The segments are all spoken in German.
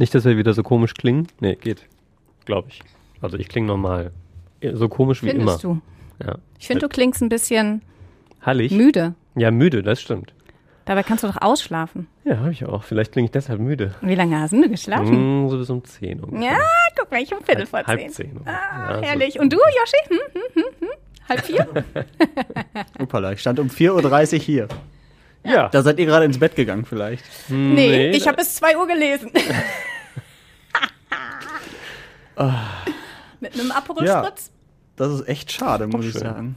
Nicht, dass wir wieder so komisch klingen. Nee, geht. Glaube ich. Also ich klinge normal. So komisch wie Findest immer. du? Ja. Ich finde, du klingst ein bisschen Hallig? müde. Ja, müde, das stimmt. Dabei kannst du doch ausschlafen. Ja, habe ich auch. Vielleicht klinge ich deshalb müde. Wie lange hast du geschlafen? Mm, so bis um 10 ungefähr. Ja, guck mal, ich um Viertel vor halb zehn. zehn. Ah, Ja, so- herrlich. Und du, Joshi? Hm, hm, hm, hm? Halb vier? Upala, ich stand um 4.30 Uhr hier. Ja. Da seid ihr gerade ins Bett gegangen vielleicht. nee, ich habe bis zwei Uhr gelesen. Mit einem Aperol Ja. Das ist echt schade, muss ich schön. sagen.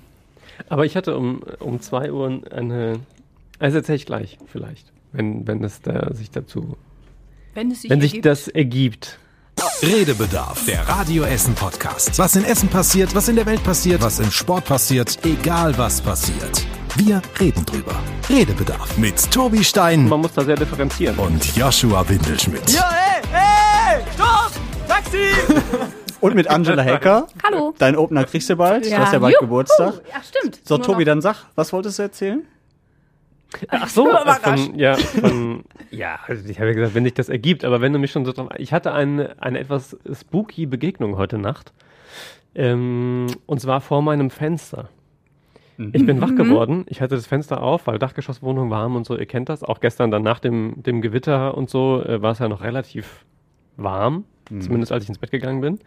Aber ich hatte um, um 2 Uhr eine. Also erzähle ich gleich, vielleicht. Wenn, wenn es da sich dazu. Wenn es sich Wenn sich ergibt. das ergibt. Redebedarf, der Radio Essen Podcast. Was in Essen passiert, was in der Welt passiert, was im Sport passiert, egal was passiert. Wir reden drüber. Redebedarf mit Tobi Stein Man muss da sehr differenzieren. und Joshua Windelschmidt. Und mit Angela Hacker. Hallo. Dein Opener kriegst du bald. Du hast ja bald Juhu. Geburtstag. Ja, stimmt. So, Nur Tobi, noch- dann sag, was wolltest du erzählen? Ach so, von, ja, von, ja, also ich habe ja gesagt, wenn sich das ergibt, aber wenn du mich schon so drauf, ich hatte eine, eine etwas spooky Begegnung heute Nacht, ähm, und zwar vor meinem Fenster. Ich bin wach geworden, ich hatte das Fenster auf, weil Dachgeschosswohnung warm und so, ihr kennt das, auch gestern dann nach dem, dem Gewitter und so, äh, war es ja noch relativ warm, zumindest als ich ins Bett gegangen bin.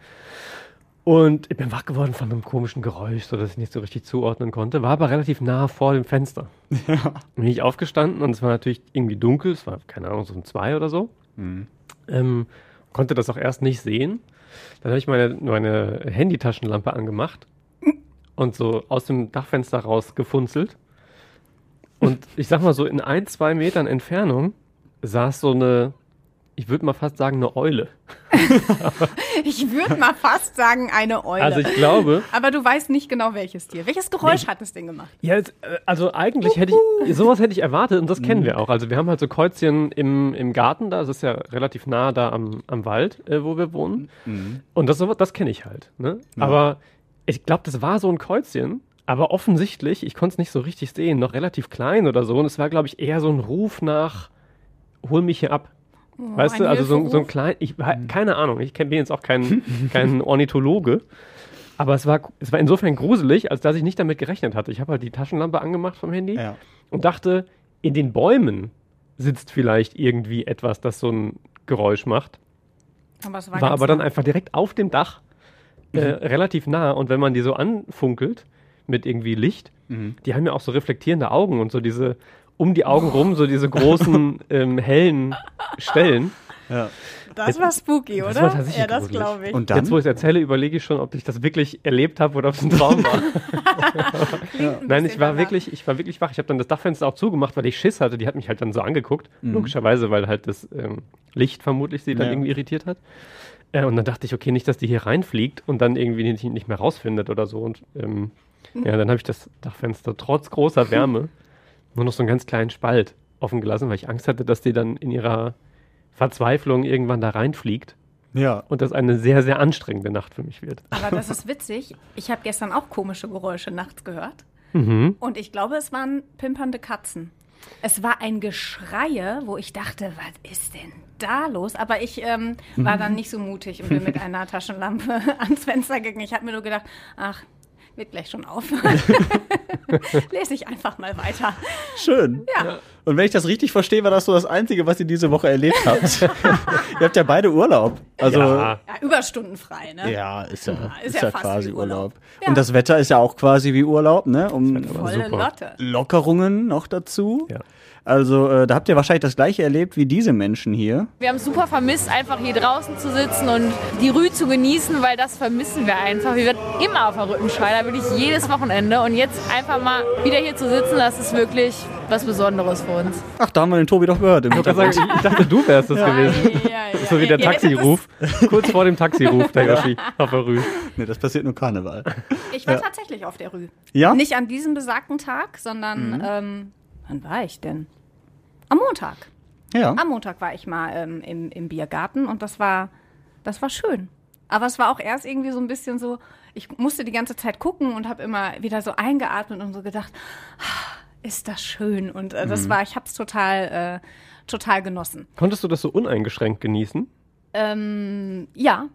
Und ich bin wach geworden von einem komischen Geräusch, so dass ich nicht so richtig zuordnen konnte, war aber relativ nah vor dem Fenster. Bin ich aufgestanden und es war natürlich irgendwie dunkel, es war, keine Ahnung, so um zwei oder so. Ähm, konnte das auch erst nicht sehen. Dann habe ich meine, meine Handytaschenlampe angemacht und so aus dem Dachfenster rausgefunzelt. Und ich sag mal so, in ein, zwei Metern Entfernung saß so eine, ich würde mal fast sagen, eine Eule. Ich würde mal fast sagen, eine Eule. Also ich glaube, Aber du weißt nicht genau, welches Tier. Welches Geräusch hat das Ding gemacht? Ja, äh, also eigentlich hätte ich, sowas hätte ich erwartet und das kennen wir auch. Also wir haben halt so Käuzchen im, im Garten da, das ist ja relativ nah da am, am Wald, äh, wo wir wohnen. Und das, sowas- das kenne ich halt. Ne? Aber ich glaube, das war so ein Käuzchen, aber offensichtlich, ich konnte es nicht so richtig sehen, noch relativ klein oder so. Und es war, glaube ich, eher so ein Ruf nach, hol mich hier ab. weißt ein du, also so, ein- so ein klein, ich keine Ahnung, ich bin jetzt auch kein, kein Ornithologe. Aber es war, es war insofern gruselig, als dass ich nicht damit gerechnet hatte. Ich habe halt die Taschenlampe angemacht vom Handy Ja. und dachte, in den Bäumen sitzt vielleicht irgendwie etwas, das so ein Geräusch macht. Aber es War, ganz aber dann einfach direkt auf dem Dach, äh, relativ nah. Und wenn man die so anfunkelt mit irgendwie Licht, die haben ja auch so reflektierende Augen und so diese um die Augen rum, so diese großen ähm, hellen Stellen. Ja. Das war spooky, oder? Das war tatsächlich ja, das glaube ich. Und dann? Jetzt, wo ich es erzähle, überlege ich schon, ob ich das wirklich erlebt habe oder ob es ein Traum war. Nein, ich war danach. wirklich, ich war wirklich wach. Ich habe dann das Dachfenster auch zugemacht, weil ich Schiss hatte. Die hat mich halt dann so angeguckt. Logischerweise, weil halt das ähm, Licht vermutlich sie dann Ja. irgendwie irritiert hat. Äh, und dann dachte ich, okay, nicht, dass die hier reinfliegt und dann irgendwie nicht, nicht mehr rausfindet oder so. Und ähm, ja, dann habe ich das Dachfenster trotz großer Wärme nur noch so einen ganz kleinen Spalt offen gelassen, weil ich Angst hatte, dass die dann in ihrer Verzweiflung irgendwann da reinfliegt Ja. und das eine sehr, sehr anstrengende Nacht für mich wird. Aber das ist witzig. Ich habe gestern auch komische Geräusche nachts gehört. Mhm. Und ich glaube, es waren pimpernde Katzen. Es war ein Geschreie, wo ich dachte, was ist denn da los? Aber ich ähm, war dann nicht so mutig und bin mit einer Taschenlampe ans Fenster gegangen. Ich habe mir nur gedacht, ach, wird gleich schon aufhören. Lese ich einfach mal weiter. Schön. Ja. Und wenn ich das richtig verstehe, war das so das Einzige, was ihr diese Woche erlebt habt. ihr habt ja beide Urlaub. Also Ja. Ja, überstundenfrei, ne? Ja, ist ja, ist ist ja ja, fast quasi Urlaub. Urlaub. Ja. Und das Wetter ist ja auch quasi wie Urlaub, ne? Um Volle super. Lotte. Lockerungen noch dazu. Ja. Also äh, da habt ihr wahrscheinlich das gleiche erlebt wie diese Menschen hier. Wir haben super vermisst, einfach hier draußen zu sitzen und die Rue zu genießen, weil das vermissen wir einfach. Wir werden immer auf der Rüttenscheider, wirklich jedes Wochenende. Und jetzt einfach mal wieder hier zu sitzen, das ist wirklich was Besonderes für uns. Ach, da haben wir den Tobi doch gehört. Im Ich, sagen, ich, dachte, du wärst es gewesen. Ja, ja, So wie der ja. Taxiruf. Kurz vor dem Taxiruf, der Yoshi auf der Rue. Nee, das passiert nur Karneval. Ich war tatsächlich auf der Rue. Ja? Nicht an diesem besagten Tag, sondern ähm, wann war ich denn? Am Montag. Ja. Am Montag war ich mal ähm, im, im Biergarten und das war, das war schön. Aber es war auch erst irgendwie so ein bisschen so, ich musste die ganze Zeit gucken und habe immer wieder so eingeatmet und so gedacht, "Ah, ist das schön. Und äh, das war, ich habe es total, äh, total genossen. Konntest du das so uneingeschränkt genießen? Ähm, ja,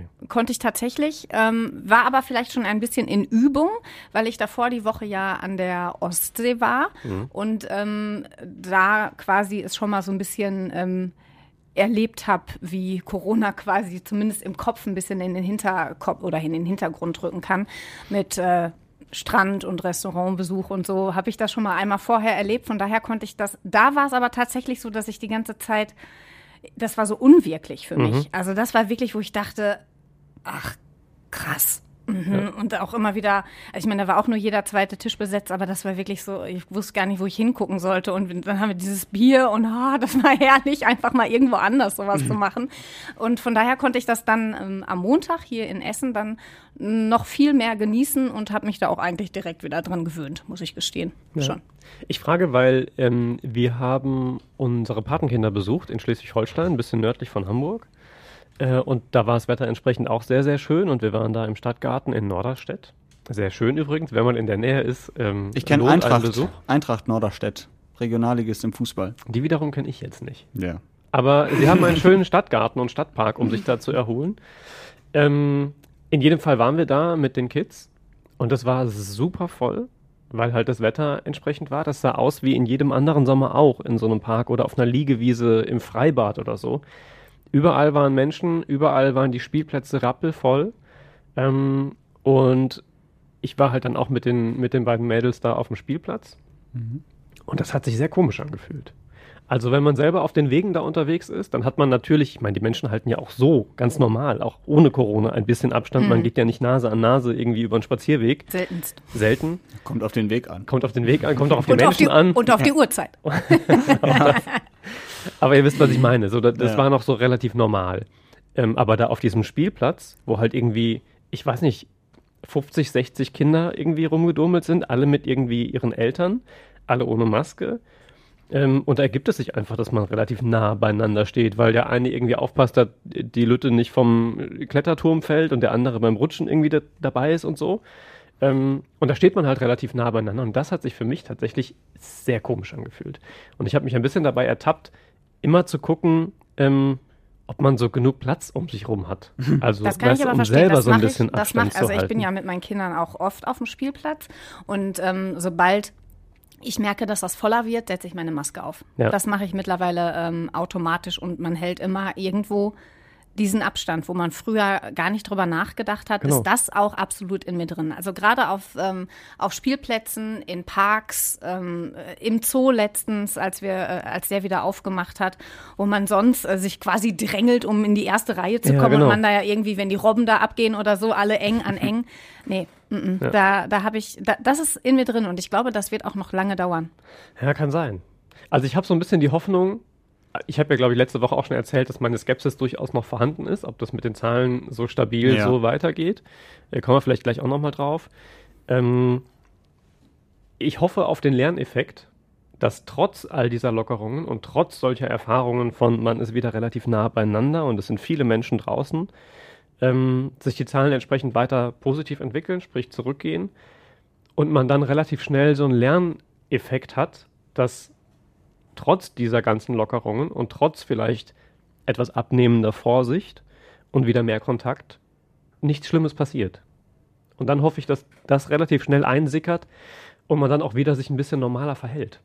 Okay. konnte ich tatsächlich, ähm, war aber vielleicht schon ein bisschen in Übung, weil ich davor die Woche ja an der Ostsee war und ähm, da quasi es schon mal so ein bisschen ähm, erlebt habe, wie Corona quasi zumindest im Kopf ein bisschen in den Hinterkopf oder in den Hintergrund rücken kann mit äh, Strand und Restaurantbesuch und so habe ich das schon mal einmal vorher erlebt. Von daher konnte ich das. Da war es aber tatsächlich so, dass ich die ganze Zeit das war so unwirklich für mich. Also das war wirklich, wo ich dachte, ach, krass. Mhm. Und auch immer wieder, also ich meine, da war auch nur jeder zweite Tisch besetzt, aber das war wirklich so, ich wusste gar nicht, wo ich hingucken sollte. Und dann haben wir dieses Bier und ah, das war herrlich, einfach mal irgendwo anders sowas zu machen. Und von daher konnte ich das dann ähm, am Montag hier in Essen dann noch viel mehr genießen und habe mich da auch eigentlich direkt wieder dran gewöhnt, muss ich gestehen. Schon. Ich frage, weil ähm, wir haben unsere Patenkinder besucht in Schleswig-Holstein, ein bisschen nördlich von Hamburg. Äh, und da war das Wetter entsprechend auch sehr, sehr schön. Und wir waren da im Stadtgarten in Norderstedt. Sehr schön übrigens, wenn man in der Nähe ist. Ähm, Ich kenne Eintracht. Eintracht Norderstedt, Regionalligist im Fußball. Die wiederum kenne ich jetzt nicht. Ja. Aber sie haben einen schönen Stadtgarten und Stadtpark, um sich da zu erholen. Ähm, in jedem Fall waren wir da mit den Kids und das war super voll, weil halt das Wetter entsprechend war. Das sah aus wie in jedem anderen Sommer auch in so einem Park oder auf einer Liegewiese im Freibad oder so. Überall waren Menschen, überall waren die Spielplätze rappelvoll. Ähm, und ich war halt dann auch mit den, mit den beiden Mädels da auf dem Spielplatz. Und das hat sich sehr komisch angefühlt. Also wenn man selber auf den Wegen da unterwegs ist, dann hat man natürlich, ich meine, die Menschen halten ja auch so ganz normal, auch ohne Corona, ein bisschen Abstand. Man geht ja nicht Nase an Nase irgendwie über einen Spazierweg. Seltenst. Selten. Kommt auf den Weg an. Kommt auf den Weg an, kommt auch auf die Und auf Menschen die, an. und auf die Uhrzeit. Aber ihr wisst, was ich meine. So, das, das Ja. war noch so relativ normal. Ähm, aber da auf diesem Spielplatz, wo halt irgendwie, ich weiß nicht, 50, 60 Kinder irgendwie rumgedummelt sind, alle mit irgendwie ihren Eltern, alle ohne Maske. Ähm, und da ergibt es sich einfach, dass man relativ nah beieinander steht, weil der eine irgendwie aufpasst, dass die Lütte nicht vom Kletterturm fällt und der andere beim Rutschen irgendwie da, dabei ist und so. Ähm, und da steht man halt relativ nah beieinander. Und das hat sich für mich tatsächlich sehr komisch angefühlt. Und ich habe mich ein bisschen dabei ertappt, immer zu gucken, ähm, ob man so genug Platz um sich rum hat. Also Das kann weißt ich aber um verstehen. selber Das so ein mache ich, bisschen das Abstand mach, also zu ich bin ja mit meinen Kindern auch oft auf dem Spielplatz und ähm, sobald ich merke, dass das voller wird, setze ich meine Maske auf. Ja. Das mache ich mittlerweile ähm, automatisch und man hält immer irgendwo diesen Abstand, wo man früher gar nicht drüber nachgedacht hat, Genau. ist das auch absolut in mir drin. Also gerade auf, ähm, auf Spielplätzen, in Parks, ähm, äh, im Zoo letztens, als wir, äh, als der wieder aufgemacht hat, wo man sonst äh, sich quasi drängelt, um in die erste Reihe zu Ja, kommen genau. und man da ja irgendwie, wenn die Robben da abgehen oder so, alle eng an eng. Nee, mm -mm. da, da habe ich, da, das ist in mir drin und ich glaube, das wird auch noch lange dauern. Ja, kann sein. Also ich habe so ein bisschen die Hoffnung, ich habe ja, glaube ich, letzte Woche auch schon erzählt, dass meine Skepsis durchaus noch vorhanden ist, ob das mit den Zahlen so stabil Ja. so weitergeht. Äh, kommen wir vielleicht gleich auch nochmal drauf. Ähm, ich hoffe auf den Lerneffekt, dass trotz all dieser Lockerungen und trotz solcher Erfahrungen von, man ist wieder relativ nah beieinander und es sind viele Menschen draußen, ähm, sich die Zahlen entsprechend weiter positiv entwickeln, sprich zurückgehen und man dann relativ schnell so einen Lerneffekt hat, dass trotz dieser ganzen Lockerungen und trotz vielleicht etwas abnehmender Vorsicht und wieder mehr Kontakt nichts Schlimmes passiert. Und dann hoffe ich, dass das relativ schnell einsickert und man dann auch wieder sich ein bisschen normaler verhält.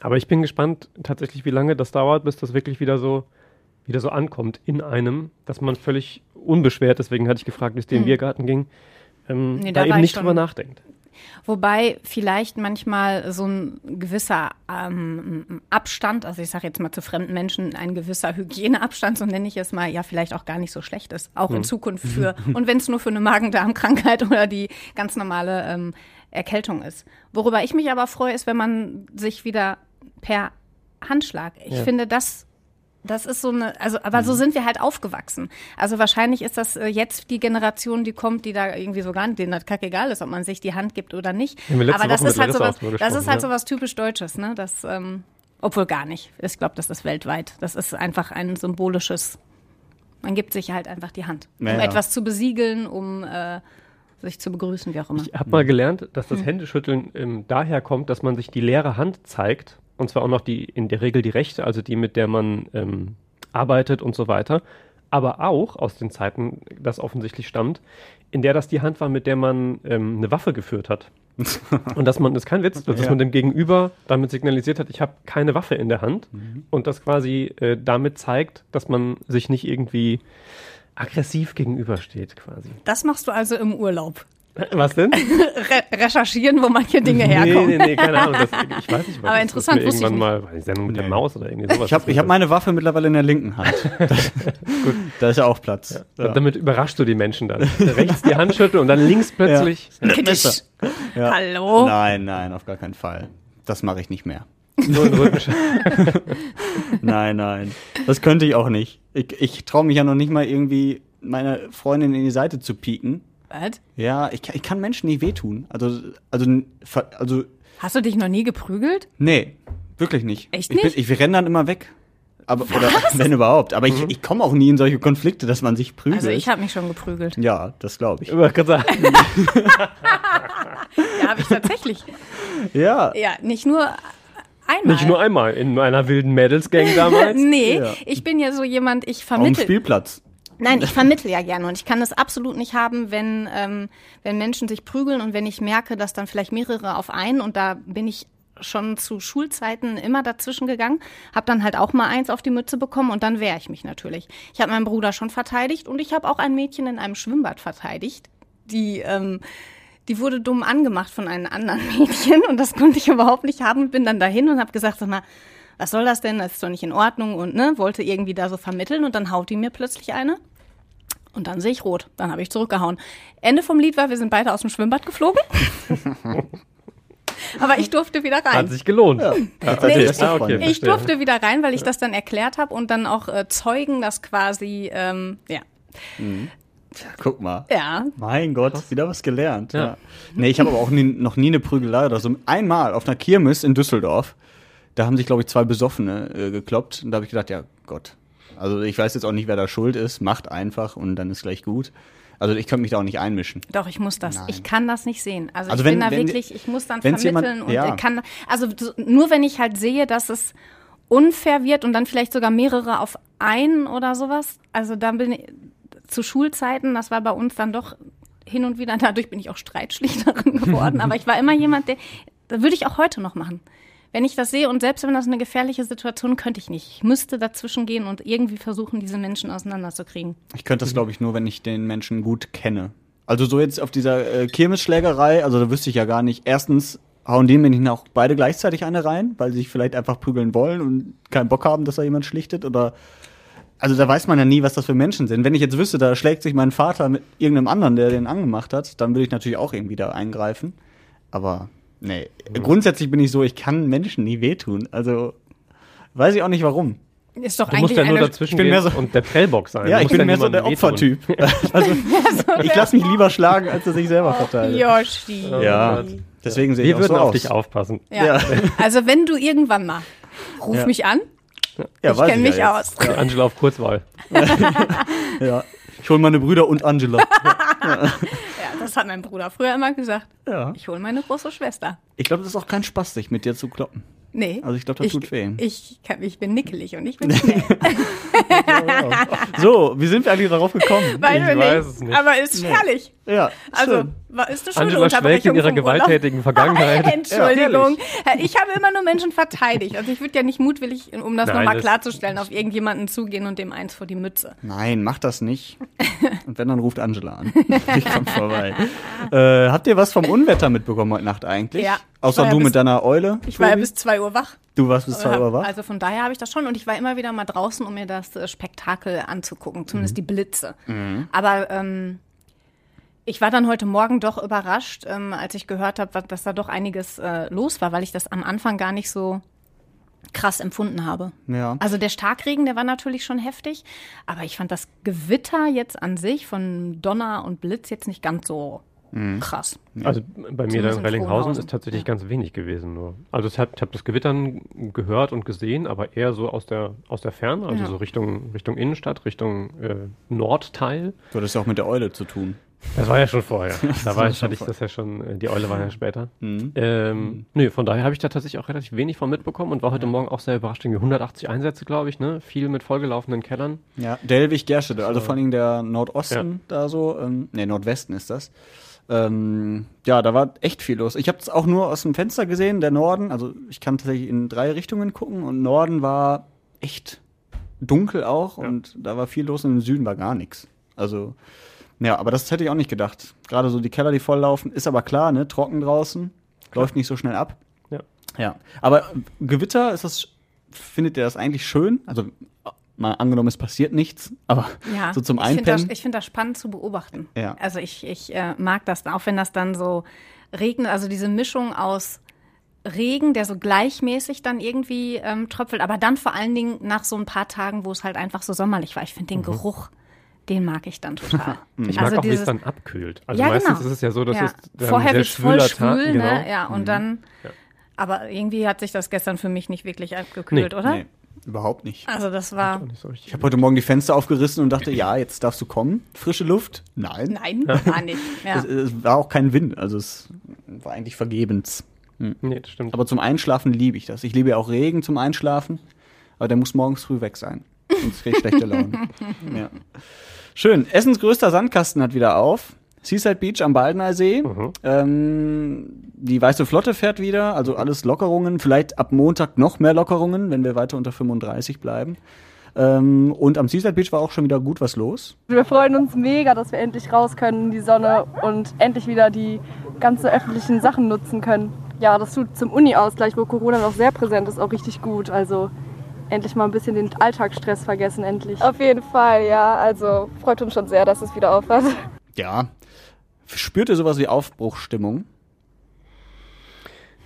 Aber ich bin gespannt tatsächlich, wie lange das dauert, bis das wirklich wieder so wieder so ankommt in einem, dass man völlig unbeschwert, deswegen hatte ich gefragt, wie es dir im Biergarten ging, ähm, Nee, da, da eben ich nicht schon- drüber nachdenkt. Wobei vielleicht manchmal so ein gewisser ähm, Abstand, also ich sage jetzt mal zu fremden Menschen, ein gewisser Hygieneabstand, so nenne ich es mal, ja vielleicht auch gar nicht so schlecht ist, auch in Zukunft für, und wenn es nur für eine Magen-Darm-Krankheit oder die ganz normale ähm, Erkältung ist. Worüber ich mich aber freue, ist, wenn man sich wieder per Handschlag, ich Ja. finde das das ist so eine, also, aber Mhm. so sind wir halt aufgewachsen. Also wahrscheinlich ist das äh, jetzt die Generation, die kommt, die da irgendwie so gar nicht, denen das kackegal ist, ob man sich die Hand gibt oder nicht. Aber das Woche ist halt auch drüber das ist halt ja. sowas typisch Deutsches, ne? Das, ähm, obwohl gar nicht. Ich glaube, das ist weltweit. Das ist einfach ein symbolisches, man gibt sich halt einfach die Hand, um Naja. etwas zu besiegeln, um äh, sich zu begrüßen, wie auch immer. Ich habe mal gelernt, dass das Händeschütteln ähm, daher kommt, dass man sich die leere Hand zeigt. Und zwar auch noch die, in der Regel die rechte, also die, mit der man ähm, arbeitet und so weiter. Aber auch aus den Zeiten, das offensichtlich stammt, in der das die Hand war, mit der man ähm, eine Waffe geführt hat. und dass man, das ist kein Witz, dass Ja. man dem Gegenüber damit signalisiert hat, ich habe keine Waffe in der Hand. Mhm. Und das quasi äh, damit zeigt, dass man sich nicht irgendwie aggressiv gegenübersteht, quasi. Das machst du also im Urlaub. Was denn? Re recherchieren, wo manche Dinge Nee, herkommen. nee, nee, keine Ahnung. Das, ich weiß nicht, was Aber das interessant, mir wusste ich irgendwann mal, die Sendung mit der Nee. Maus oder irgendwie sowas. Ich habe ich hab meine Waffe mittlerweile in der linken Hand. Das, gut, da ist ja auch Platz. Und damit überraschst du die Menschen dann. Rechts die Hand schütteln und dann links plötzlich. Ja. Hallo? Nein, nein, auf gar keinen Fall. Das mache ich nicht mehr. So in den Rücken sch- Nein, nein. Das könnte ich auch nicht. Ich, ich traue mich ja noch nicht mal irgendwie meine Freundin in die Seite zu pieken. Was? Ja, ich, kann- ich kann Menschen nicht wehtun. Also, also, also, Hast du dich noch nie geprügelt? nee, wirklich nicht. Echt ich nicht? ich, wir rennen dann immer weg. Aber, oder wenn überhaupt. Aber ich, ich komme auch nie in solche Konflikte, dass man sich prügelt. Also ich habe mich schon geprügelt. ja, das glaube ich. Ich wollte gerade sagen, Ja, habe ich tatsächlich. Ja. Ja, nicht nur einmal. nicht nur einmal in einer wilden Mädelsgang damals. Nee, Ja. ich bin ja so jemand, ich Auf dem vermittle. Spielplatz. Nein, ich vermittle ja gerne und ich kann das absolut nicht haben, wenn, ähm, wenn Menschen sich prügeln und wenn ich merke, dass dann vielleicht mehrere auf einen und da bin ich schon zu Schulzeiten immer dazwischen gegangen, habe dann halt auch mal eins auf die Mütze bekommen und dann wehre ich mich natürlich. Ich habe meinen Bruder schon verteidigt und ich habe auch ein Mädchen in einem Schwimmbad verteidigt, die ähm, die wurde dumm angemacht von einem anderen Mädchen und das konnte ich überhaupt nicht haben. Bin dann dahin und habe gesagt, sag mal, was soll das denn? Das ist doch nicht in Ordnung und ne, wollte irgendwie da so vermitteln und dann haut die mir plötzlich eine. Und dann sehe ich rot. Dann habe ich zurückgehauen. Ende vom Lied war, wir sind beide aus dem Schwimmbad geflogen. Aber ich durfte wieder rein. Hat sich gelohnt. Ja. Tatsächlich, ich- Ah, okay. Ich durfte wieder rein, weil ich das dann erklärt habe und dann auch äh, Zeugen das quasi, ähm, ja. Guck mal. Ja, Mein Gott, wieder was gelernt. Ja. Ja. Nee, ich habe aber auch nie, noch nie eine Prügelei oder so. Einmal auf einer Kirmes in Düsseldorf, da haben sich, glaube ich, zwei Besoffene äh, gekloppt. Und da habe ich gedacht, ja Gott. Also ich weiß jetzt auch nicht, wer da schuld ist. Macht einfach und dann ist gleich gut. Also ich könnte mich da auch nicht einmischen. Doch, ich muss das. Nein. Ich kann das nicht sehen. Also, Also ich wenn- bin da wirklich, ich muss dann vermitteln jemand- und ja. kann, also so- nur wenn ich halt sehe, dass es unfair wird und dann vielleicht sogar mehrere auf einen oder sowas. Also dann bin ich zu Schulzeiten, das war bei uns dann doch hin und wieder, dadurch bin ich auch Streitschlichterin geworden, aber ich war immer jemand, der, das würde ich auch heute noch machen. Wenn ich das sehe und selbst wenn das eine gefährliche Situation, könnte ich nicht. Ich müsste dazwischen gehen und irgendwie versuchen, diese Menschen auseinanderzukriegen. Ich könnte das, glaube ich, nur, wenn ich den Menschen gut kenne. Also so jetzt auf dieser äh, Kirmesschlägerei, also da wüsste ich ja gar nicht. Erstens hauen die mir nicht auch beide gleichzeitig eine rein, weil sie sich vielleicht einfach prügeln wollen und keinen Bock haben, dass da jemand schlichtet oder also da weiß man ja nie, was das für Menschen sind. Wenn ich jetzt wüsste, da schlägt sich mein Vater mit irgendeinem anderen, der den angemacht hat, dann würde ich natürlich auch irgendwie da eingreifen. Aber nee, grundsätzlich bin ich so, ich kann Menschen nie wehtun. Also weiß ich auch nicht warum. Ist doch Du musst eigentlich ja nur dazwischen ich bin gehen mehr so- und der Prellbox sein. Ja, ich bin mehr so der. Opfertyp. Also ich lasse mich lieber schlagen, als dass ich selber verteile. Yoshi. Ja, deswegen sehe ich Wir auch würden so auf aus. dich aufpassen. Ja. Ja. Also wenn du irgendwann mal, ruf Ja. mich an. Ja, ich kenne mich ja aus. Angela auf Kurzwahl. Ja. Ich hole meine Brüder und Angela. Ja, das hat mein Bruder früher immer gesagt. Ja. Ich hole meine große Schwester. Ich glaube, das ist auch kein Spaß, sich mit dir zu kloppen. Nee. Also ich glaube, das tut weh. Ich, kann, ich bin nickelig und ich bin schnell. So, wie sind wir eigentlich darauf gekommen? Weiß Ich ich weiß nicht. es nicht. Aber ist herrlich. Ja, Also, schön. war, ist das schon eine Angela in Unterbrechung ihrer vom Urlaub? gewalttätigen Vergangenheit. Entschuldigung. ich habe immer nur Menschen verteidigt. Also ich würde ja nicht mutwillig, um das nochmal klarzustellen, auf irgendjemanden zugehen und dem eins vor die Mütze. Nein, mach das nicht. Und wenn, dann ruft Angela an. Ich komm vorbei. Äh, habt ihr was vom Unwetter mitbekommen heute Nacht eigentlich? Ja. Außer ja du bis- mit deiner Eule? Ich war ja bis zwei Uhr wach. Du warst bis 2 Uhr wach? Also von daher habe ich das schon und ich war immer wieder mal draußen, um mir das äh, Spektakel anzugucken, zumindest die Blitze. Aber ähm, ich war dann heute Morgen doch überrascht, ähm, als ich gehört habe, dass da doch einiges äh, los war, weil ich das am Anfang gar nicht so krass empfunden habe. Ja. Also der Starkregen, der war natürlich schon heftig, aber ich fand das Gewitter jetzt an sich von Donner und Blitz jetzt nicht ganz so krass. Also bei mir da in in Rellinghausen ist tatsächlich Ja. ganz wenig gewesen nur. Also ich habe hab das Gewittern gehört und gesehen, aber eher so aus der, aus der Ferne, also Ja. so Richtung, Richtung Innenstadt, Richtung äh, Nordteil. Du hattest ja auch mit der Eule zu tun. Das war ja schon vorher. Da war ich, schon hatte ich das ja schon, äh, die Eule war ja später. Mhm. Ähm, nö, von daher habe ich da tatsächlich auch relativ wenig von mitbekommen und war heute Morgen auch sehr überrascht. Irgendwie 180 Einsätze, glaube ich, ne? Viel mit vollgelaufenen Kellern. Ja, Delwig, Gerstede, also vor allem der Nordosten da so, ähm, ne, Nordwesten ist das. Ähm, ja, da war echt viel los. Ich habe es auch nur aus dem Fenster gesehen, der Norden, also ich kann tatsächlich in drei Richtungen gucken und Norden war echt dunkel auch und da war viel los und im Süden war gar nichts. Also, ja, aber das hätte ich auch nicht gedacht. Gerade so die Keller, die volllaufen, ist aber klar, ne, trocken draußen, läuft nicht so schnell ab. Ja. Ja, aber Gewitter, ist das, findet ihr das eigentlich schön? Also, mal angenommen, es passiert nichts, aber Ja, so zum ich finde das, Einpennen. ich find das spannend zu beobachten. Ja. Also ich, ich äh, mag das, auch wenn das dann so regnet, also diese Mischung aus Regen, der so gleichmäßig dann irgendwie ähm, tröpfelt, aber dann vor allen Dingen nach so ein paar Tagen, wo es halt einfach so sommerlich war. Ich finde den Geruch, den mag ich dann total. Ich Also mag auch, wie es dann abkühlt. Also ja, meistens genau. ist es ja so, dass ja. es dann Vorher sehr wird es voll schwül, Tag, genau. ne? Ja, und dann. Ja. Aber irgendwie hat sich das gestern für mich nicht wirklich abgekühlt, Nee, oder? Nee, überhaupt nicht. Also das war. So. Ich habe heute Morgen die Fenster aufgerissen und dachte, ja, jetzt darfst du kommen. Frische Luft? Nein. Nein, gar nicht. Ja. Es, es war auch kein Wind, also es war eigentlich vergebens. Nee, das stimmt. Aber zum Einschlafen liebe ich das. Ich liebe ja auch Regen zum Einschlafen, aber der muss morgens früh weg sein. Sonst kriege ich schlechte Laune. ja. Schön. Essens größter Sandkasten hat wieder auf. Seaside Beach am Baldener See. Mhm. Ähm, die Weiße Flotte fährt wieder, also alles Lockerungen. Vielleicht ab Montag noch mehr Lockerungen, wenn wir weiter unter 35 bleiben. Ähm, und am Seaside Beach war auch schon wieder gut was los. Wir freuen uns mega, dass wir endlich raus können in die Sonne und endlich wieder die ganzen öffentlichen Sachen nutzen können. Ja, das tut zum Uni-Ausgleich, wo Corona noch sehr präsent ist, auch richtig gut. Also endlich mal ein bisschen den Alltagsstress vergessen, endlich. Auf jeden Fall, ja. Also freut uns schon sehr, dass es wieder aufhört. Ja. Spürt ihr sowas wie Aufbruchstimmung?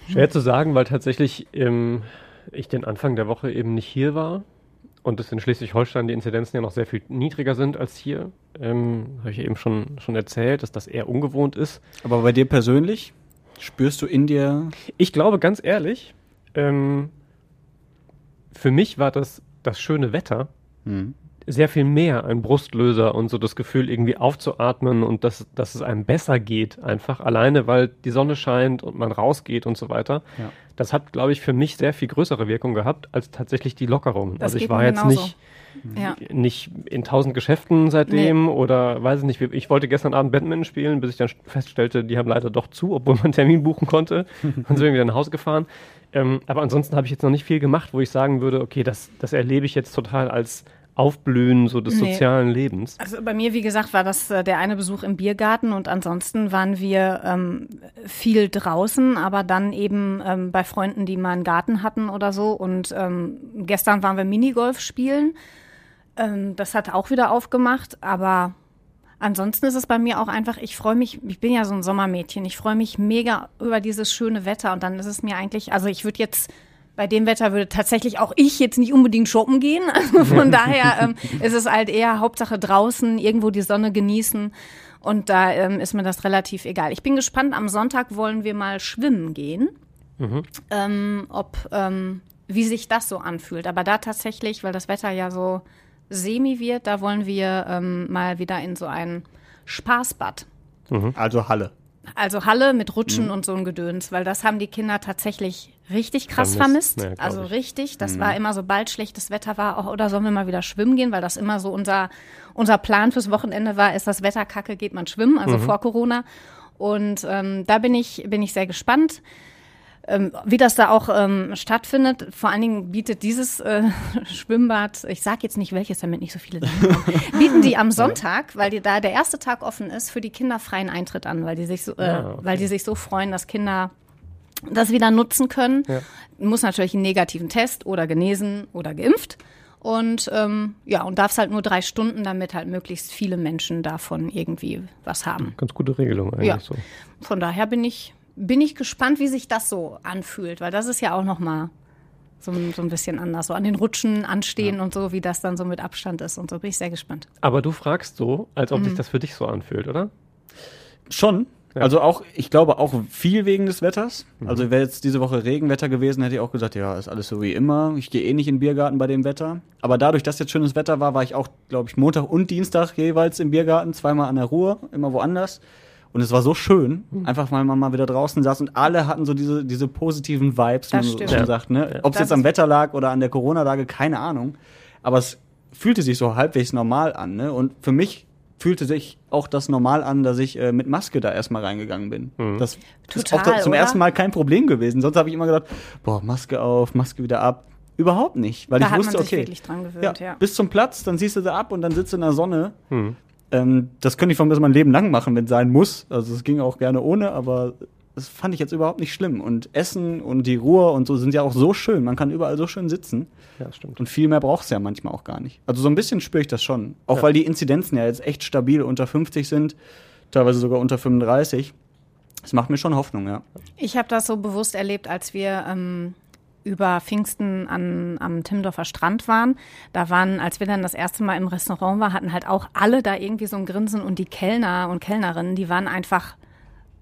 Schwer zu sagen, weil tatsächlich ähm, ich den Anfang der Woche eben nicht hier war und es in Schleswig-Holstein die Inzidenzen ja noch sehr viel niedriger sind als hier. Ähm, Habe ich eben schon, schon erzählt, dass das eher ungewohnt ist. Aber bei dir persönlich? Spürst du in dir Ich glaube ganz ehrlich, ähm, für mich war das, das schöne Wetter sehr viel mehr ein Brustlöser und so das Gefühl, irgendwie aufzuatmen und dass, dass es einem besser geht, einfach alleine, weil die Sonne scheint und man rausgeht und so weiter. Ja. Das hat, glaube ich, für mich sehr viel größere Wirkung gehabt als tatsächlich die Lockerungen. Das also ich war jetzt genauso. nicht, ja. nicht in tausend Geschäften seitdem oder weiß ich nicht, wie- ich wollte gestern Abend Badminton spielen, bis ich dann feststellte, die haben leider doch zu, obwohl man einen Termin buchen konnte und sind wieder nach Hause gefahren. Ähm, aber ansonsten habe ich jetzt noch nicht viel gemacht, wo ich sagen würde, okay, das, das erlebe ich jetzt total als Aufblühen so des Nee. sozialen Lebens. Also bei mir, wie gesagt, war das äh, der eine Besuch im Biergarten und ansonsten waren wir ähm, viel draußen, aber dann eben ähm, bei Freunden, die mal einen Garten hatten oder so. Und ähm, gestern waren wir Minigolf spielen. Ähm, das hat auch wieder aufgemacht, aber ansonsten ist es bei mir auch einfach, ich freue mich, ich bin ja so ein Sommermädchen, ich freue mich mega über dieses schöne Wetter und dann ist es mir eigentlich, also ich würde jetzt bei dem Wetter würde tatsächlich auch ich jetzt nicht unbedingt shoppen gehen. Also von daher ähm, ist es halt eher Hauptsache draußen, irgendwo die Sonne genießen. Und da ähm, ist mir das relativ egal. Ich bin gespannt, am Sonntag wollen wir mal schwimmen gehen. Ähm, ob, ähm, wie sich das so anfühlt. Aber da tatsächlich, weil das Wetter ja so semi wird, da wollen wir ähm, mal wieder in so ein Spaßbad. also Halle? Also Halle mit Rutschen und so ein Gedöns, weil das haben die Kinder tatsächlich richtig krass Vermisst. vermisst. Glaub also ich. richtig. Das war immer, sobald schlechtes Wetter war, auch, oder sollen wir mal wieder schwimmen gehen, weil das immer so unser, unser Plan fürs Wochenende war, ist das Wetter kacke, geht man schwimmen, also vor Corona. Und ähm, da bin ich, bin ich sehr gespannt. Ähm, wie das da auch ähm, stattfindet. Vor allen Dingen bietet dieses äh, Schwimmbad, ich sage jetzt nicht welches, damit nicht so viele sagen, bieten die am Sonntag, weil die da der erste Tag offen ist, für die Kinder freien Eintritt an, weil die sich so, äh, Ah, okay. weil die sich so freuen, dass Kinder das wieder nutzen können. Ja. Muss natürlich einen negativen Test oder genesen oder geimpft. Und ähm, ja, und darfst halt nur drei Stunden, damit halt möglichst viele Menschen davon irgendwie was haben. Ganz gute Regelung eigentlich Ja. so. Von daher bin ich, bin ich gespannt, wie sich das so anfühlt, weil das ist ja auch noch mal so, ein- so ein bisschen anders. So an den Rutschen anstehen und so, wie das dann so mit Abstand ist und so. Bin ich sehr gespannt. Aber du fragst so, als ob Mhm. sich das für dich so anfühlt, oder? Schon. Also auch, ich glaube auch viel wegen des Wetters. Also wäre jetzt diese Woche Regenwetter gewesen, hätte ich auch gesagt, ja, ist alles so wie immer. Ich gehe eh nicht in den Biergarten bei dem Wetter. Aber dadurch, dass jetzt schönes Wetter war, war ich auch, glaube ich, Montag und Dienstag jeweils im Biergarten, zweimal an der Ruhr, immer woanders. Und es war so schön, einfach weil man mal wieder draußen saß und alle hatten so diese, diese positiven Vibes, wie man so Ja. sagt. Ne? Ja. Ob es jetzt am Wetter lag oder an der Corona-Lage, keine Ahnung. Aber es fühlte sich so halbwegs normal an. Ne? Und für mich fühlte sich auch das normal an, dass ich äh, mit Maske da erstmal reingegangen bin. Das ist auch Total, zum oder? ersten Mal kein Problem gewesen. Sonst habe ich immer gedacht, boah, Maske auf, Maske wieder ab. Überhaupt nicht, weil Da ich hat wusste, man sich okay, wirklich dran gewöhnt, ja. bis zum Platz, dann siehst du sie ab und dann sitzt du in der Sonne. Hm. Ähm, das könnte ich von bis mein Leben lang machen, wenn es sein muss. Also es ging auch gerne ohne, aber das fand ich jetzt überhaupt nicht schlimm. Und Essen und die Ruhe und so sind ja auch so schön. Man kann überall so schön sitzen. Ja, stimmt. Und viel mehr brauchst du ja manchmal auch gar nicht. Also so ein bisschen spüre ich das schon. Auch weil die Inzidenzen ja jetzt echt stabil unter 50 sind, teilweise sogar unter 35. Das macht mir schon Hoffnung, ja. Ich habe das so bewusst erlebt, als wir ähm, über Pfingsten an, am Timmendorfer Strand waren. Da waren, als wir dann das erste Mal im Restaurant waren, hatten halt auch alle da irgendwie so ein Grinsen und die Kellner und Kellnerinnen, die waren einfach,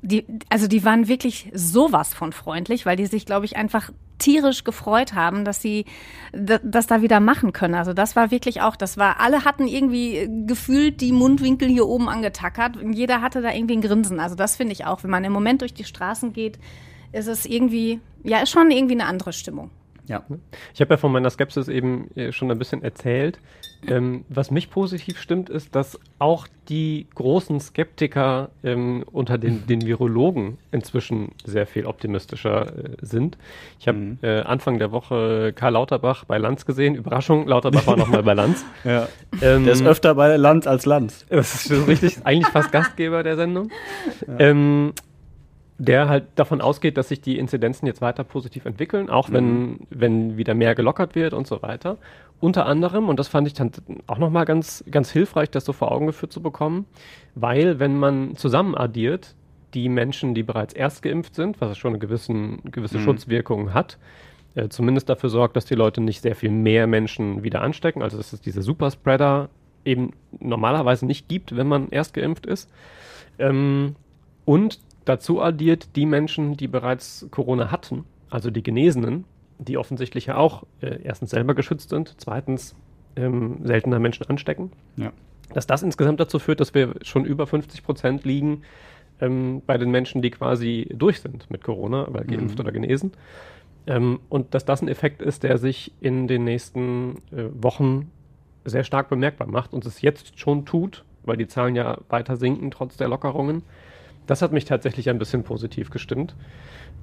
die, also die waren wirklich sowas von freundlich, weil die sich, glaube ich, einfach tierisch gefreut haben, dass sie das da wieder machen können. Also das war wirklich auch, das war, alle hatten irgendwie gefühlt die Mundwinkel hier oben angetackert und jeder hatte da irgendwie ein Grinsen. Also das finde ich auch, wenn man im Moment durch die Straßen geht, ist es irgendwie, ja, ist schon irgendwie eine andere Stimmung. Ja. Ich habe ja von meiner Skepsis eben äh, schon ein bisschen erzählt. Ähm, was mich positiv stimmt, ist, dass auch die großen Skeptiker ähm, unter den, den Virologen inzwischen sehr viel optimistischer äh, sind. Ich habe äh, Anfang der Woche Karl Lauterbach bei Lanz gesehen. Überraschung, Lauterbach war nochmal bei Lanz. ja. Ähm, Der ist öfter bei Land als Land. das ist richtig, eigentlich fast Gastgeber der Sendung. Ähm, der halt davon ausgeht, dass sich die Inzidenzen jetzt weiter positiv entwickeln, auch wenn, wenn wieder mehr gelockert wird und so weiter. Unter anderem, und das fand ich dann auch nochmal ganz, ganz hilfreich, das so vor Augen geführt zu bekommen, weil wenn man zusammen addiert, die Menschen, die bereits erst geimpft sind, was schon eine gewissen, gewisse Schutzwirkung hat, äh, zumindest dafür sorgt, dass die Leute nicht sehr viel mehr Menschen wieder anstecken, also dass es diese Superspreader eben normalerweise nicht gibt, wenn man erst geimpft ist. Ähm, und dazu addiert die Menschen, die bereits Corona hatten, also die Genesenen, die offensichtlich ja auch äh, erstens selber geschützt sind, zweitens ähm, seltener Menschen anstecken, Ja. dass das insgesamt dazu führt, dass wir schon über 50 Prozent liegen ähm, bei den Menschen, die quasi durch sind mit Corona, weil geimpft oder genesen. Ähm, und dass das ein Effekt ist, der sich in den nächsten äh, Wochen sehr stark bemerkbar macht und es jetzt schon tut, weil die Zahlen ja weiter sinken trotz der Lockerungen. Das hat mich tatsächlich ein bisschen positiv gestimmt.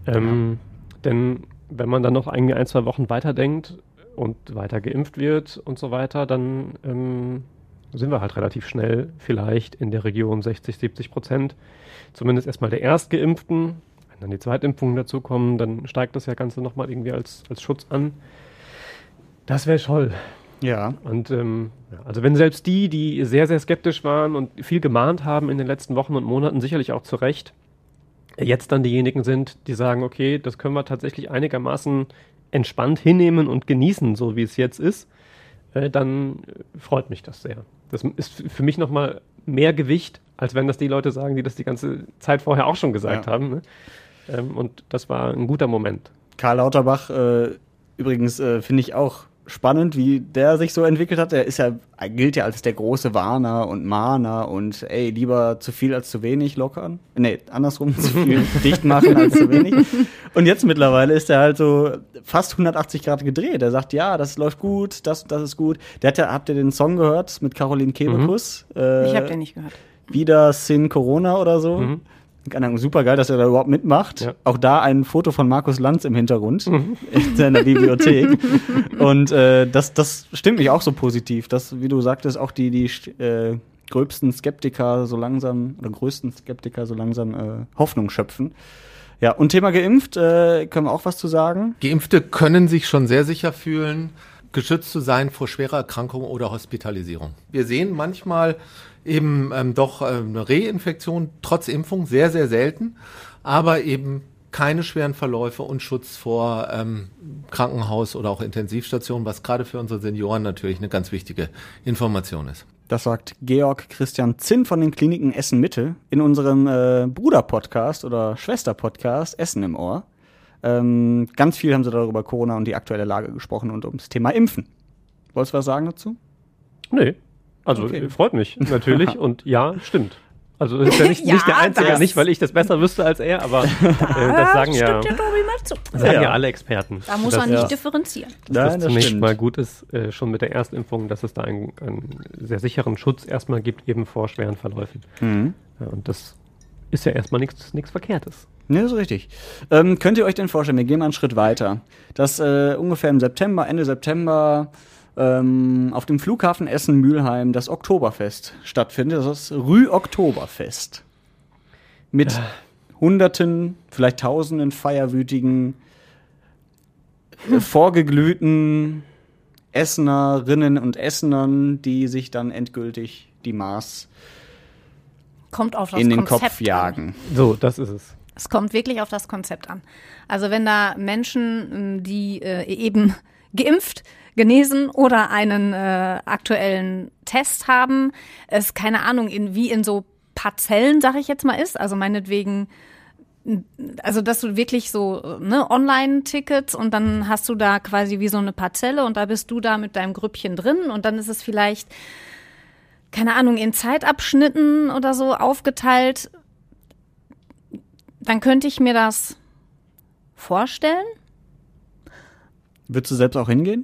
Ähm, Denn wenn man dann noch ein, ein, zwei Wochen weiterdenkt und weiter geimpft wird und so weiter, dann ähm, sind wir halt relativ schnell vielleicht in der Region 60, 70 Prozent. Zumindest erstmal der Erstgeimpften. Wenn dann die Zweitimpfungen dazukommen, dann steigt das ja Ganze nochmal irgendwie als, als Schutz an. Das wäre toll. Ja. Und ähm, also wenn selbst die, die sehr, sehr skeptisch waren und viel gemahnt haben in den letzten Wochen und Monaten, sicherlich auch zu Recht, jetzt dann diejenigen sind, die sagen, okay, das können wir tatsächlich einigermaßen entspannt hinnehmen und genießen, so wie es jetzt ist, äh, dann freut mich das sehr. Das ist für mich nochmal mehr Gewicht, als wenn das die Leute sagen, die das die ganze Zeit vorher auch schon gesagt Ja. haben. Ne? Ähm, und das war ein guter Moment. Karl Lauterbach, äh, übrigens äh, finde ich auch spannend, wie der sich so entwickelt hat. Er ist ja, er gilt ja als der große Warner und Mahner und ey, lieber zu viel als zu wenig lockern. Nee, andersrum, zu viel dicht machen als zu wenig. Und jetzt mittlerweile ist er halt so fast 180 Grad gedreht. Er sagt, ja, das läuft gut, das, das ist gut. Der hat ja, habt ihr den Song gehört mit Caroline Kebekus? Äh, Ich habe den nicht gehört. wieder Sin Corona oder so. Mhm. Keine Ahnung, super geil, dass er da überhaupt mitmacht. Ja. Auch da ein Foto von Markus Lanz im Hintergrund in seiner Bibliothek. Und äh, das, das stimmt mich auch so positiv, dass, wie du sagtest, auch die, die äh, gröbsten Skeptiker so langsam oder größten Skeptiker so langsam äh, Hoffnung schöpfen. Ja, und Thema geimpft, äh, können wir auch was zu sagen? Geimpfte können sich schon sehr sicher fühlen, geschützt zu sein vor schwerer Erkrankung oder Hospitalisierung. Wir sehen manchmal eben ähm, doch ähm, eine Reinfektion trotz Impfung, sehr, sehr selten, aber eben keine schweren Verläufe und Schutz vor ähm, Krankenhaus oder auch Intensivstation, was gerade für unsere Senioren natürlich eine ganz wichtige Information ist. Das sagt Georg Christian Zinn von den Kliniken Essen Mitte in unserem äh, Bruder-Podcast oder Schwester-Podcast Essen im Ohr. Ähm, ganz viel haben sie darüber Corona und die aktuelle Lage gesprochen und ums Thema Impfen. Wolltest du was sagen dazu? Nee. Also Okay. freut mich natürlich und ja, stimmt. Also ist ja nicht, Ja, nicht der Einzige, das- nicht weil ich das besser wüsste als er, aber äh, das sagen ja, Stimmt ja Tobi mal zu. sagen ja. Ja. alle Experten. Da muss man nicht ja. differenzieren. dass das zunächst mal gut ist, äh, schon mit der Erstimpfung, dass es da einen, einen sehr sicheren Schutz erstmal gibt, eben vor schweren Verläufen. Mhm. Ja, und das ist ja erstmal nichts nichts Verkehrtes. Ne, das ist richtig. Ähm, könnt ihr euch denn vorstellen, wir gehen mal einen Schritt weiter, dass äh, ungefähr im September, Ende September ähm, auf dem Flughafen Essen-Mülheim das Oktoberfest stattfindet, das Rü-Oktoberfest. Mit Hunderten, vielleicht Tausenden feierwütigen, äh, vorgeglühten Essenerinnen und Essenern, die sich dann endgültig die Maß Kommt auf das in den Konzept Kopf An. jagen. So, das ist es. Es kommt wirklich auf das Konzept an. Also wenn da Menschen, ähm, die äh, eben geimpft, genesen oder einen äh, aktuellen Test haben, es keine Ahnung, in, wie in so Parzellen, sag ich jetzt mal, ist. Also meinetwegen, m, also dass du wirklich so ne, Online-Tickets und dann hast du da quasi wie so eine Parzelle und da bist du da mit deinem Grüppchen drin und dann ist es vielleicht keine Ahnung, in Zeitabschnitten oder so aufgeteilt, dann könnte ich mir das vorstellen. Würdest du selbst auch hingehen?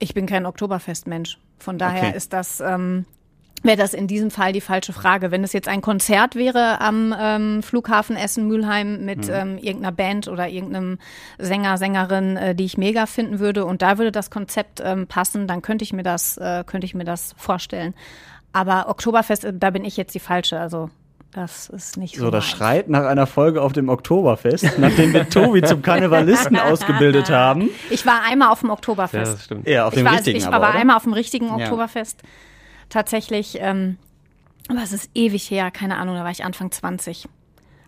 Ich bin kein Oktoberfestmensch. Von daher Okay. ist das, ähm, wäre das in diesem Fall die falsche Frage. Wenn es jetzt ein Konzert wäre am ähm, Flughafen Essen-Mülheim mit ähm, irgendeiner Band oder irgendeinem Sänger, Sängerin, äh, die ich mega finden würde und da würde das Konzept ähm, passen, dann könnte ich mir das, äh, könnte ich mir das vorstellen. Aber Oktoberfest, äh, da bin ich jetzt die falsche. Also das ist nicht so. So, das meins. schreit nach einer Folge auf dem Oktoberfest, nachdem wir Tobi zum Karnevalisten ausgebildet haben. Ich war einmal auf dem Ja, Oktoberfest. das stimmt. Ja, auf ich dem war, richtigen ich aber, war oder? einmal auf dem richtigen Ja. Oktoberfest. Tatsächlich, ähm, aber es ist ewig her, keine Ahnung, da war ich Anfang 20.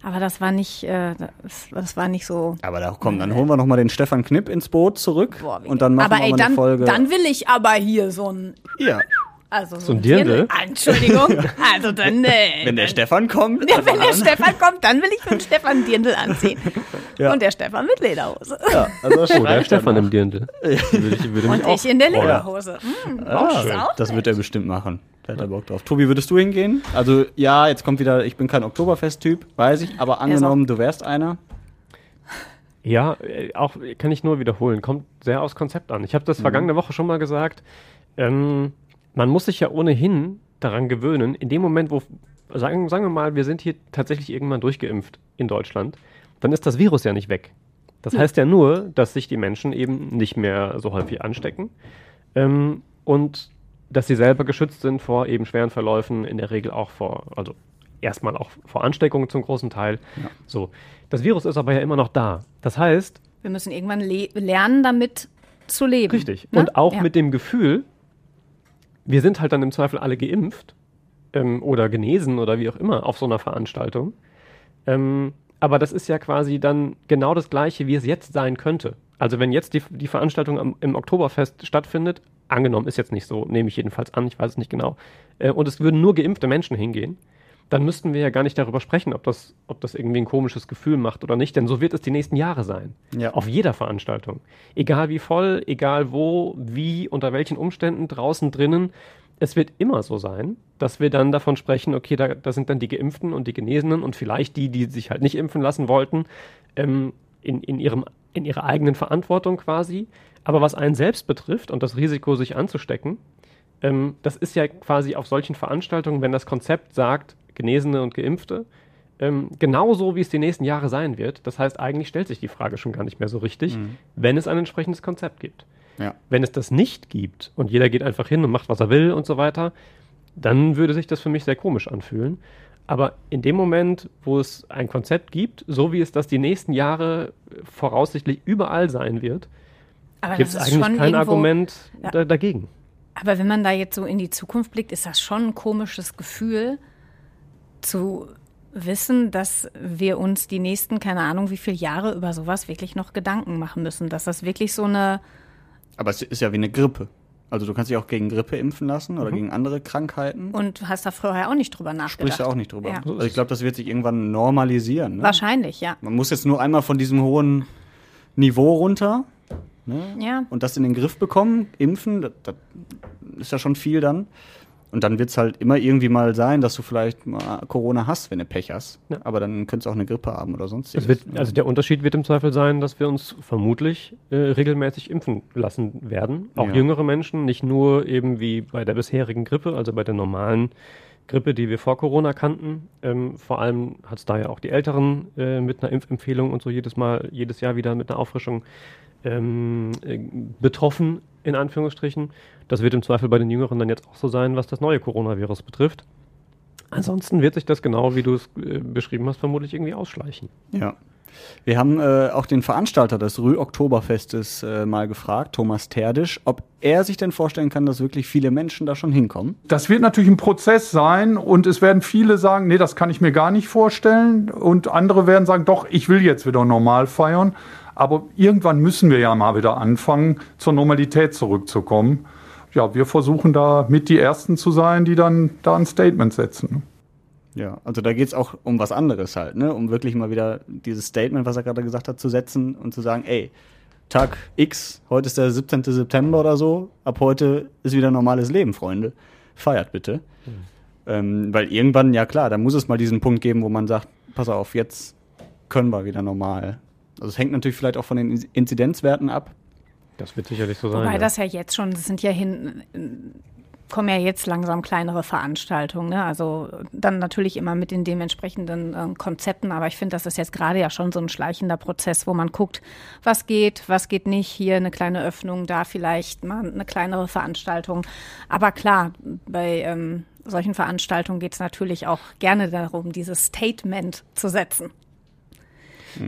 Aber das war nicht, äh, das, das war nicht so. Aber da komm, dann holen wir noch mal den Stefan Knipp ins Boot zurück Boah, und dann machen aber wir ey, mal dann, eine Folge. dann will ich aber hier so ein, ja, also so, So ein Dirndl? Entschuldigung, also dann, nee. wenn der Stefan kommt. ja, wenn der dann- Stefan kommt, dann will ich für den Stefan Dirndl anziehen. Ja. Und der Stefan mit Lederhose. ja, also das Oh, der schreit Stefan danach. im Dirndl. Würde ich, würde Und ich in der. Lederhose. Hm, Ah, das wird er bestimmt machen. Da hat er Bock drauf. Tobi, würdest du hingehen? Also, ja, jetzt kommt wieder, ich bin kein Oktoberfest-Typ, weiß ich, aber angenommen, du wärst einer. Ja, äh, auch kann ich nur wiederholen. Kommt sehr aufs Konzept an. Ich habe das vergangene Woche schon mal gesagt. Ähm, man muss sich ja ohnehin daran gewöhnen, in dem Moment, wo, sagen, sagen wir mal, wir sind hier tatsächlich irgendwann durchgeimpft in Deutschland, dann ist das Virus ja nicht weg. Das heißt ja nur, dass sich die Menschen eben nicht mehr so häufig anstecken ähm, und dass sie selber geschützt sind vor eben schweren Verläufen, in der Regel auch vor, also erstmal auch vor Ansteckungen zum großen Teil. So. Das Virus ist aber ja immer noch da. Das heißt, Wir müssen irgendwann le lernen, damit zu leben. Richtig. Ne? Und auch Ja. mit dem Gefühl, wir sind halt dann im Zweifel alle geimpft ähm, oder genesen oder wie auch immer auf so einer Veranstaltung. Ähm, aber das ist ja quasi dann genau das Gleiche, wie es jetzt sein könnte. Also wenn jetzt die, die Veranstaltung am, im Oktoberfest stattfindet, angenommen ist jetzt nicht so, nehme ich jedenfalls an, ich weiß es nicht genau, äh, und es würden nur geimpfte Menschen hingehen, dann müssten wir ja gar nicht darüber sprechen, ob das, ob das irgendwie ein komisches Gefühl macht oder nicht, denn so wird es die nächsten Jahre sein. Ja. Auf jeder Veranstaltung. Egal wie voll, egal wo, wie, unter welchen Umständen, draußen, drinnen. Es wird immer so sein, dass wir dann davon sprechen, okay, da, da sind dann die Geimpften und die Genesenen und vielleicht die, die sich halt nicht impfen lassen wollten, ähm, in, in, ihrem, in ihrer eigenen Verantwortung quasi. Aber was einen selbst betrifft und das Risiko, sich anzustecken, ähm, das ist ja quasi auf solchen Veranstaltungen, wenn das Konzept sagt, Genesene und Geimpfte, ähm, genauso wie es die nächsten Jahre sein wird. Das heißt, eigentlich stellt sich die Frage schon gar nicht mehr so richtig, wenn es ein entsprechendes Konzept gibt. Ja. Wenn es das nicht gibt und jeder geht einfach hin und macht, was er will und so weiter, dann würde sich das für mich sehr komisch anfühlen. Aber in dem Moment, wo es ein Konzept gibt, so wie es das die nächsten Jahre voraussichtlich überall sein wird, gibt es eigentlich schon kein irgendwo- Argument Ja. da, dagegen. Aber wenn man da jetzt so in die Zukunft blickt, ist das schon ein komisches Gefühl, zu wissen, dass wir uns die nächsten, keine Ahnung, wie viele Jahre über sowas wirklich noch Gedanken machen müssen. Dass das wirklich so eine. Aber es ist ja wie eine Grippe. Also du kannst dich auch gegen Grippe impfen lassen oder Mhm. gegen andere Krankheiten. Und hast da vorher auch nicht drüber nachgedacht. Sprichst du auch nicht drüber. Ja. Also ich glaube, das wird sich irgendwann normalisieren. Ne? Wahrscheinlich, ja. Man muss jetzt nur einmal von diesem hohen Niveau runter ne? Ja. und das in den Griff bekommen, impfen, das, das ist ja schon viel dann. Und dann wird es halt immer irgendwie mal sein, dass du vielleicht mal Corona hast, wenn du Pech hast. Ja. Aber dann könntest du auch eine Grippe haben oder sonst wird, also der Unterschied wird im Zweifel sein, dass wir uns vermutlich äh, regelmäßig impfen lassen werden. Auch Ja. jüngere Menschen, nicht nur eben wie bei der bisherigen Grippe, also bei der normalen Grippe, die wir vor Corona kannten. Ähm, vor allem hat es da ja auch die Älteren äh, mit einer Impfempfehlung und so jedes Mal, jedes Jahr wieder mit einer Auffrischung ähm, äh, betroffen, in Anführungsstrichen. Das wird im Zweifel bei den Jüngeren dann jetzt auch so sein, was das neue Coronavirus betrifft. Ansonsten wird sich das genau, wie du es äh, beschrieben hast, vermutlich irgendwie ausschleichen. Ja. Wir haben äh, auch den Veranstalter des Rüh-Oktoberfestes äh, mal gefragt, Thomas Terdisch, ob er sich denn vorstellen kann, dass wirklich viele Menschen da schon hinkommen. Das wird natürlich ein Prozess sein und es werden viele sagen, nee, das kann ich mir gar nicht vorstellen und andere werden sagen, doch, ich will jetzt wieder normal feiern. Aber irgendwann müssen wir ja mal wieder anfangen, zur Normalität zurückzukommen. Ja, wir versuchen da mit die Ersten zu sein, die dann da ein Statement setzen. Ja, also da geht's auch um was anderes halt, ne? Um wirklich mal wieder dieses Statement, was er gerade gesagt hat, zu setzen und zu sagen, ey, Tag X, heute ist der 17. September oder so, ab heute ist wieder normales Leben, Freunde. Feiert bitte. Ähm, weil irgendwann, ja klar, da muss es mal diesen Punkt geben, wo man sagt, pass auf, jetzt können wir wieder normal. Also es hängt natürlich vielleicht auch von den Inzidenzwerten ab. Das wird sicherlich so sein. Wobei ja. das ja jetzt schon, das sind ja hin, kommen ja jetzt langsam kleinere Veranstaltungen. Ne? Also dann natürlich immer mit den dementsprechenden äh, Konzepten. Aber ich finde, das ist jetzt gerade ja schon so ein schleichender Prozess, wo man guckt, was geht, was geht nicht. Hier eine kleine Öffnung, da vielleicht mal eine kleinere Veranstaltung. Aber klar, bei ähm, solchen Veranstaltungen geht es natürlich auch gerne darum, dieses Statement zu setzen.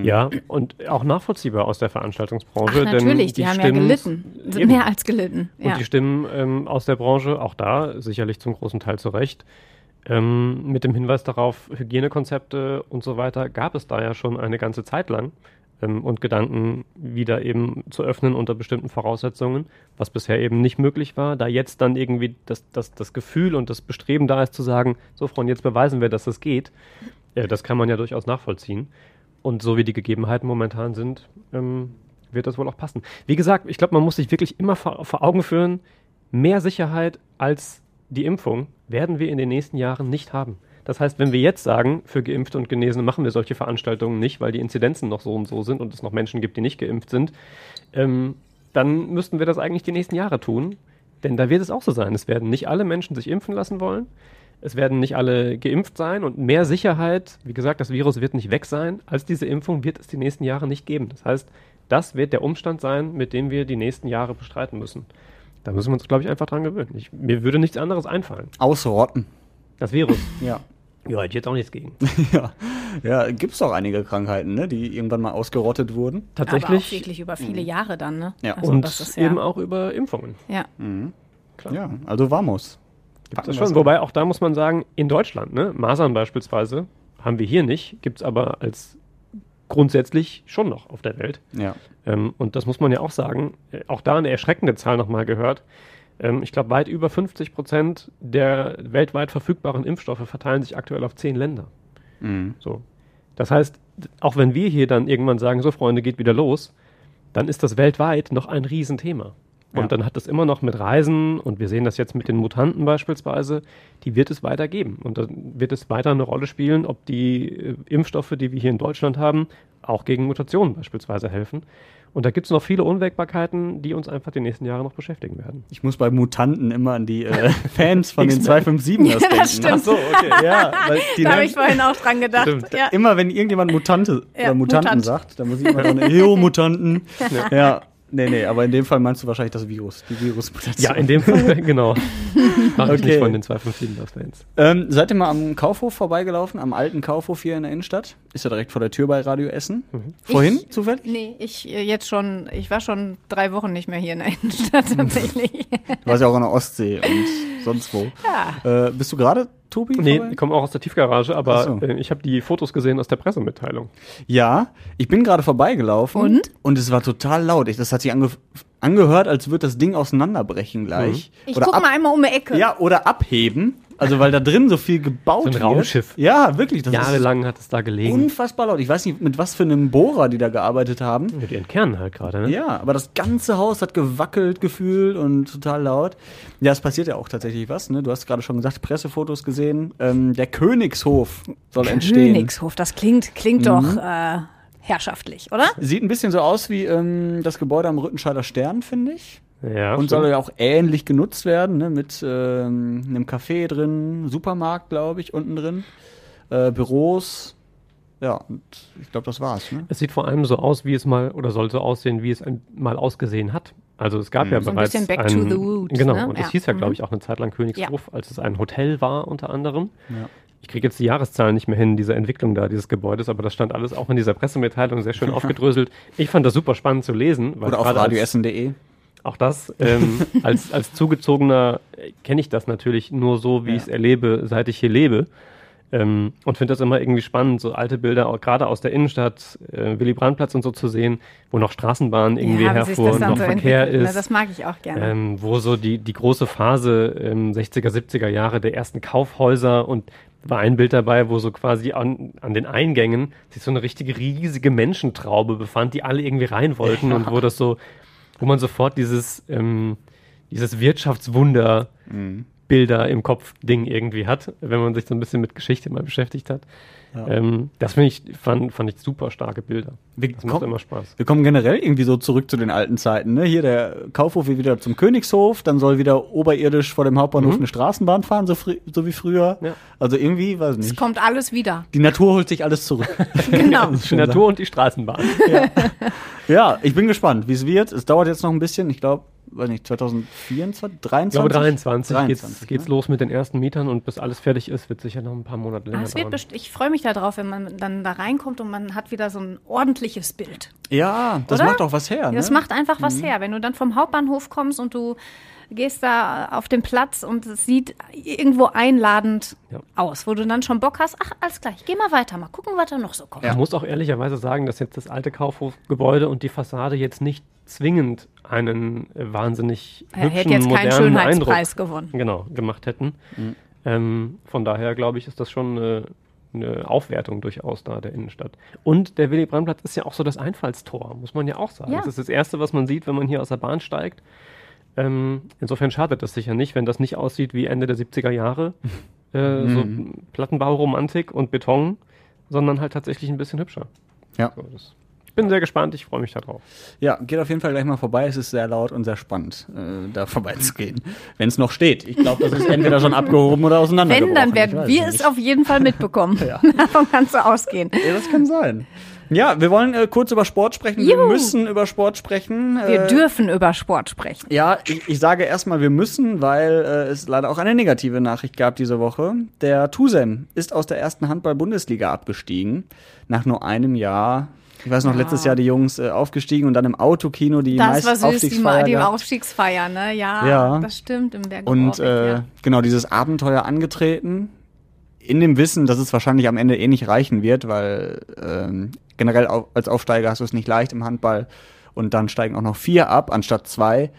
Ja, und auch nachvollziehbar aus der Veranstaltungsbranche. Ach, natürlich, denn die, haben Stimmen- ja gelitten. Sind Eben. mehr als gelitten. Und Ja. die Stimmen ähm, aus der Branche, auch da sicherlich zum großen Teil zu Recht, ähm, mit dem Hinweis darauf, Hygienekonzepte und so weiter, gab es da ja schon eine ganze Zeit lang. Ähm, und Gedanken wieder eben zu öffnen unter bestimmten Voraussetzungen, was bisher eben nicht möglich war, da jetzt dann irgendwie das, das, das Gefühl und das Bestreben da ist zu sagen, so Freunde, jetzt beweisen wir, dass es geht. Äh, das kann man ja durchaus nachvollziehen. Und so wie die Gegebenheiten momentan sind, ähm, wird das wohl auch passen. Wie gesagt, ich glaube, man muss sich wirklich immer vor, vor Augen führen, mehr Sicherheit als die Impfung werden wir in den nächsten Jahren nicht haben. Das heißt, wenn wir jetzt sagen, für Geimpfte und Genesene machen wir solche Veranstaltungen nicht, weil die Inzidenzen noch so und so sind und es noch Menschen gibt, die nicht geimpft sind, ähm, dann müssten wir das eigentlich die nächsten Jahre tun. Denn da wird es auch so sein. Es werden nicht alle Menschen sich impfen lassen wollen. Es werden nicht alle geimpft sein und mehr Sicherheit, wie gesagt, das Virus wird nicht weg sein, als diese Impfung wird es die nächsten Jahre nicht geben. Das heißt, das wird der Umstand sein, mit dem wir die nächsten Jahre bestreiten müssen. Da müssen wir uns, glaube ich, einfach dran gewöhnen. Ich, mir würde nichts anderes einfallen. Ausrotten. Das Virus. Ja. Ja, hätte ich jetzt auch nichts gegen. ja. Ja, gibt's doch einige Krankheiten, ne, die irgendwann mal ausgerottet wurden. Aber auch Tatsächlich. wirklich über viele Jahre dann, ne? Ja. Also und das ist ja, eben auch über Impfungen. ja. Ja, also vamos. Gibt's das schon. Wobei auch da muss man sagen, in Deutschland, ne, Masern beispielsweise, haben wir hier nicht, gibt es aber als grundsätzlich schon noch auf der Welt. Ja. Ähm, und das muss man ja auch sagen, äh, auch da eine erschreckende Zahl nochmal gehört. Ähm, ich glaube, weit über 50 Prozent der weltweit verfügbaren Impfstoffe verteilen sich aktuell auf zehn Länder. Mhm. So. Das heißt, auch wenn wir hier dann irgendwann sagen, so Freunde, geht wieder los, dann ist das weltweit noch ein Riesenthema. Und Ja. dann hat das immer noch mit Reisen, und wir sehen das jetzt mit den Mutanten beispielsweise, die wird es weiter geben. Und dann wird es weiter eine Rolle spielen, ob die äh, Impfstoffe, die wir hier in Deutschland haben, auch gegen Mutationen beispielsweise helfen. Und da gibt es noch viele Unwägbarkeiten, die uns einfach die nächsten Jahre noch beschäftigen werden. Ich muss bei Mutanten immer an die äh, Fans von den X-Men. 257ers Ja, denken. stimmt. Ach so, okay. Ja, weil die Da habe ich vorhin auch dran gedacht. Ja. immer wenn irgendjemand Mutante Ja, oder Mutanten Mutant. sagt, dann muss ich immer sagen, jo, Mutanten. ja. Nee, nee, aber in dem Fall meinst du wahrscheinlich das Virus, die Virusmutation. Ja, in dem Fall, genau. Mach ich Okay. nicht von den 257-Fans. Ähm, seid ihr mal am Kaufhof vorbeigelaufen, am alten Kaufhof hier in der Innenstadt? Ist ja direkt vor der Tür bei Radio Essen. Vorhin, Ich- zufällig? Nee, ich äh, jetzt schon, ich war schon drei Wochen nicht mehr hier in der Innenstadt tatsächlich. Du warst ja auch an der Ostsee und sonst wo. Äh, bist du gerade, Tobi? Nee, vorbei? ich komme auch aus der Tiefgarage, aber so. äh, ich habe die Fotos gesehen aus der Pressemitteilung. Ja, ich bin gerade vorbeigelaufen. Und? Und es war total laut. Ich, das hat sich ange angehört, als würde das Ding auseinanderbrechen gleich. Ich oder guck ab mal einmal um die Ecke. Ja, oder abheben. Also, weil da drin so viel gebaut So ein wird. Raumschiff. Ja, wirklich. Das Jahrelang hat es da gelegen. unfassbar laut. Ich weiß nicht, mit was für einem Bohrer die da gearbeitet haben. Mit ihren Kernen halt gerade, ne? Ja, aber das ganze Haus hat gewackelt gefühlt und total laut. Ja, es passiert ja auch tatsächlich was. Ne? Du hast gerade schon gesagt, Pressefotos gesehen. Ähm, der Königshof soll entstehen. Königshof, das klingt, klingt doch äh, herrschaftlich, oder? Sieht ein bisschen so aus wie ähm, das Gebäude am Rüttenscheider Stern, finde ich. Ja, Und stimmt. soll ja auch ähnlich genutzt werden, ne? mit ähm, einem Café drin, Supermarkt, glaube ich, unten drin, äh, Büros. Ja, und ich glaube, das war's. Ne? Es sieht vor allem so aus, wie es mal, oder soll so aussehen, wie es ein, mal ausgesehen hat. Also es gab ja So ein bereits bisschen back ein, to the roots, Genau, ne? und es Ja. hieß ja, glaube Mhm. ich, auch eine Zeit lang Königshof, als es ein Hotel war unter anderem. Ja. Ich kriege jetzt die Jahreszahlen nicht mehr hin, diese Entwicklung da, dieses Gebäudes, aber das stand alles auch in dieser Pressemitteilung sehr schön aufgedröselt. Ich fand das super spannend zu lesen. Weil Oder auf radioessen.de. Auch das. Ähm, als, als Zugezogener äh, kenne ich das natürlich nur so, wie Ja. ich es erlebe, seit ich hier lebe. Ähm, und finde das immer irgendwie spannend, so alte Bilder, gerade aus der Innenstadt, äh, Willy Brandt-Platz und so zu sehen, wo noch Straßenbahnen irgendwie ja, das dann noch so Verkehr. Ne, ist. das mag ich auch gerne. ähm, wo so die, die große Phase ähm, 60er, 70er Jahre der ersten Kaufhäuser und war ein Bild dabei, wo so quasi an, an den Eingängen sich so eine richtige riesige Menschentraube befand, die alle irgendwie rein wollten und wo das so, wo man sofort dieses, ähm, dieses Wirtschaftswunder Bilder im Kopf Ding irgendwie hat, wenn man sich so ein bisschen mit Geschichte mal beschäftigt hat. Ähm, das finde ich, fand, fand ich super starke Bilder. Wir, Das macht immer Spaß. wir kommen generell irgendwie so zurück zu den alten Zeiten. Ne? Hier der Kaufhof wird wieder zum Königshof, dann soll wieder oberirdisch vor dem Hauptbahnhof Mhm. eine Straßenbahn fahren, so, so wie früher. Ja. Also irgendwie, weiß es nicht. kommt alles wieder. Die Natur holt sich alles zurück. Genau. Die Natur und die Straßenbahn. ja, ich bin gespannt, wie es wird. Es dauert jetzt noch ein bisschen. Ich glaube, weiß nicht, 2024, 23? Ich glaube, 23, 23, geht's, geht's ne? los mit den ersten Mietern und bis alles fertig ist, wird sicher noch ein paar Monate länger Aber es wird dauern. ich freue mich darauf, wenn man dann da reinkommt und man hat wieder so ein ordentliches Bild. Ja, das Oder? macht auch was her. Ne? Das macht einfach was her. Wenn du dann vom Hauptbahnhof kommst und du gehst da auf den Platz und es sieht irgendwo einladend Ja. aus, wo du dann schon Bock hast, ach, alles klar, ich geh mal weiter, mal gucken, was da noch so kommt. Ich muss auch ehrlicherweise sagen, dass jetzt das alte Kaufhofgebäude und die Fassade jetzt nicht zwingend einen äh, wahnsinnig Er hübschen, hätte jetzt keinen modernen Schönheitspreis Eindruck gewonnen. genau, gemacht hätten. Ähm, von daher glaube ich, ist das schon eine, eine Aufwertung durchaus da der Innenstadt. Und der Willy Brandt-Platz ist ja auch so das Einfallstor, muss man ja auch sagen. Ja. Das ist das Erste, was man sieht, wenn man hier aus der Bahn steigt. Ähm, insofern schadet das sicher nicht, wenn das nicht aussieht wie Ende der 70er Jahre. Äh, So Plattenbauromantik und Beton, sondern halt tatsächlich ein bisschen hübscher. Ja. So, das, ich bin sehr gespannt, ich freue mich darauf. Ja, geht auf jeden Fall gleich mal vorbei. Es ist sehr laut und sehr spannend, äh, da vorbeizugehen. Wenn es noch steht. Ich glaube, das ist entweder schon abgehoben oder auseinandergebrochen. Wenn, dann werden wir nicht. es auf jeden Fall mitbekommen. Davon kannst du ausgehen. Ja, das kann sein. Ja, wir wollen äh, kurz über Sport sprechen. Wir Juhu. müssen über Sport sprechen. Wir Äh, dürfen über Sport sprechen. Ja, ich, ich sage erstmal, wir müssen, weil äh, es leider auch eine negative Nachricht gab diese Woche. Der Tusem ist aus der ersten Handball-Bundesliga abgestiegen. Nach nur einem Jahr. Ich weiß noch, letztes Jahr die Jungs äh, aufgestiegen und dann im Autokino die Das war meist süß, die, Aufstiegsfeier die gehabt. Aufstiegsfeier, ne? Ja, Ja. das stimmt im Berg. Und äh, genau dieses Abenteuer angetreten, in dem Wissen, dass es wahrscheinlich am Ende eh nicht reichen wird, weil ähm, generell au als Aufsteiger hast du es nicht leicht im Handball und dann steigen auch noch vier ab anstatt zwei.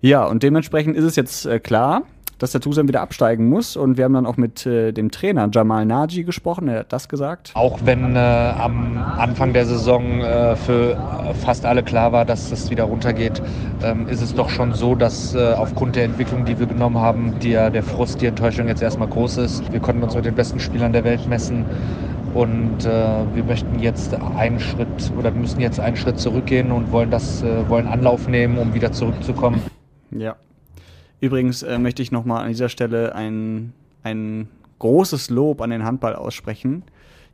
Ja, und dementsprechend ist es jetzt äh, klar, dass der Tusem wieder absteigen muss und wir haben dann auch mit äh, dem Trainer Jamal Naji gesprochen, er hat das gesagt. Auch wenn äh, am Anfang der Saison äh, für fast alle klar war, dass es wieder runtergeht, ähm, ist es doch schon so, dass äh, aufgrund der Entwicklung, die wir genommen haben, die, der Frust, die Enttäuschung jetzt erstmal groß ist. Wir konnten uns mit den besten Spielern der Welt messen und äh, wir möchten jetzt einen Schritt oder müssen jetzt einen Schritt zurückgehen und wollen das, äh, wollen Anlauf nehmen, um wieder zurückzukommen. Ja. Übrigens äh, möchte ich nochmal an dieser Stelle ein, ein großes Lob an den Handball aussprechen.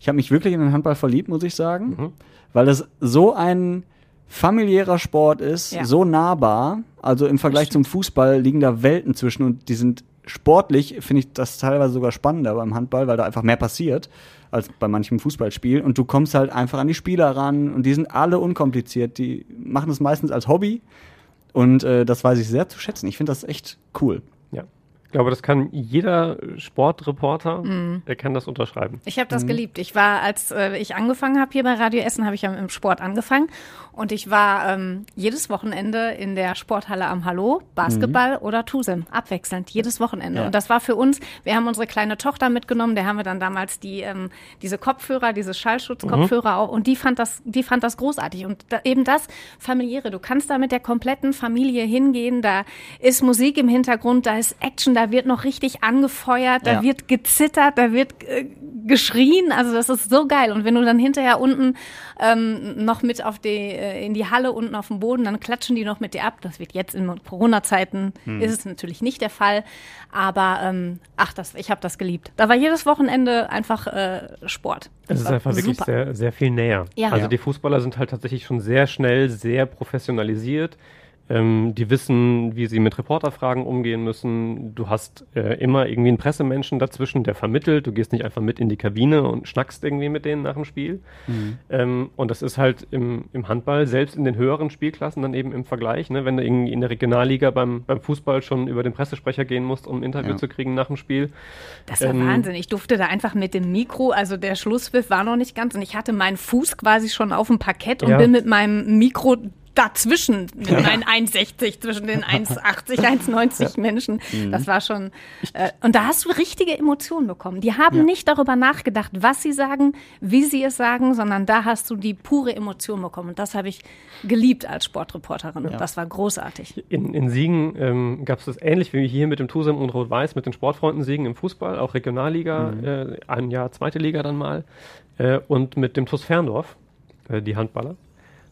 Ich habe mich wirklich in den Handball verliebt, muss ich sagen, weil das so ein familiärer Sport ist, Ja. so nahbar. Also im Vergleich zum Fußball liegen da Welten zwischen und die sind sportlich, finde ich das teilweise sogar spannender beim Handball, weil da einfach mehr passiert als bei manchem Fußballspiel. Und du kommst halt einfach an die Spieler ran und die sind alle unkompliziert. Die machen es meistens als Hobby. Und äh, das weiß ich sehr zu schätzen. Ich finde das echt cool. Ja. Ich glaube, das kann jeder Sportreporter, Mhm. der kann das unterschreiben. Ich habe das geliebt. Ich war, als äh, ich angefangen habe hier bei Radio Essen, habe ich ja im Sport angefangen. Und ich war ähm, jedes Wochenende in der Sporthalle am Hallo, Basketball oder Tusem, abwechselnd, jedes Wochenende. Ja. Und das war für uns, wir haben unsere kleine Tochter mitgenommen, der haben wir dann damals die, ähm, diese Kopfhörer, diese Schallschutzkopfhörer auch, und die fand das, die fand das großartig. Und da, eben das familiäre, du kannst da mit der kompletten Familie hingehen, da ist Musik im Hintergrund, da ist Action, da wird noch richtig angefeuert, da Ja. wird gezittert, da wird äh, geschrien, also das ist so geil. Und wenn du dann hinterher unten ähm, noch mit auf die, äh, in die Halle unten auf dem Boden, dann klatschen die noch mit dir ab. Das wird jetzt in Corona-Zeiten, Hm. ist es natürlich nicht der Fall. Aber ähm, ach, das, ich habe das geliebt. Da war jedes Wochenende einfach äh, Sport. Das Es ist einfach wirklich super. sehr, sehr viel näher. Ja. Also Ja. die Fußballer sind halt tatsächlich schon sehr schnell, sehr professionalisiert. Ähm, die wissen, wie sie mit Reporterfragen umgehen müssen. Du hast äh, immer irgendwie einen Pressemenschen dazwischen, der vermittelt. Du gehst nicht einfach mit in die Kabine und schnackst irgendwie mit denen nach dem Spiel. Ähm, und das ist halt im, im Handball, selbst in den höheren Spielklassen, dann eben im Vergleich. Ne? Wenn du irgendwie in der Regionalliga beim, beim Fußball schon über den Pressesprecher gehen musst, um ein Interview Ja. zu kriegen nach dem Spiel. Das war Ähm, Wahnsinn. Ich durfte da einfach mit dem Mikro, also der Schlusspfiff war noch nicht ganz und ich hatte meinen Fuß quasi schon auf dem Parkett und Ja. bin mit meinem Mikro dazwischen, mit meinen 1,60 zwischen den 1,80, 1,90 Menschen. Mhm. Das war schon, äh, und da hast du richtige Emotionen bekommen. Die haben nicht darüber nachgedacht, was sie sagen, wie sie es sagen, sondern da hast du die pure Emotion bekommen. Und das habe ich geliebt als Sportreporterin. Und das war großartig. In, in Siegen ähm, gab es das ähnlich wie hier mit dem Tusem und Rot-Weiß, mit den Sportfreunden Siegen im Fußball, auch Regionalliga, äh, ein Jahr zweite Liga dann mal, äh, und mit dem TuS Ferndorf, äh, die Handballer.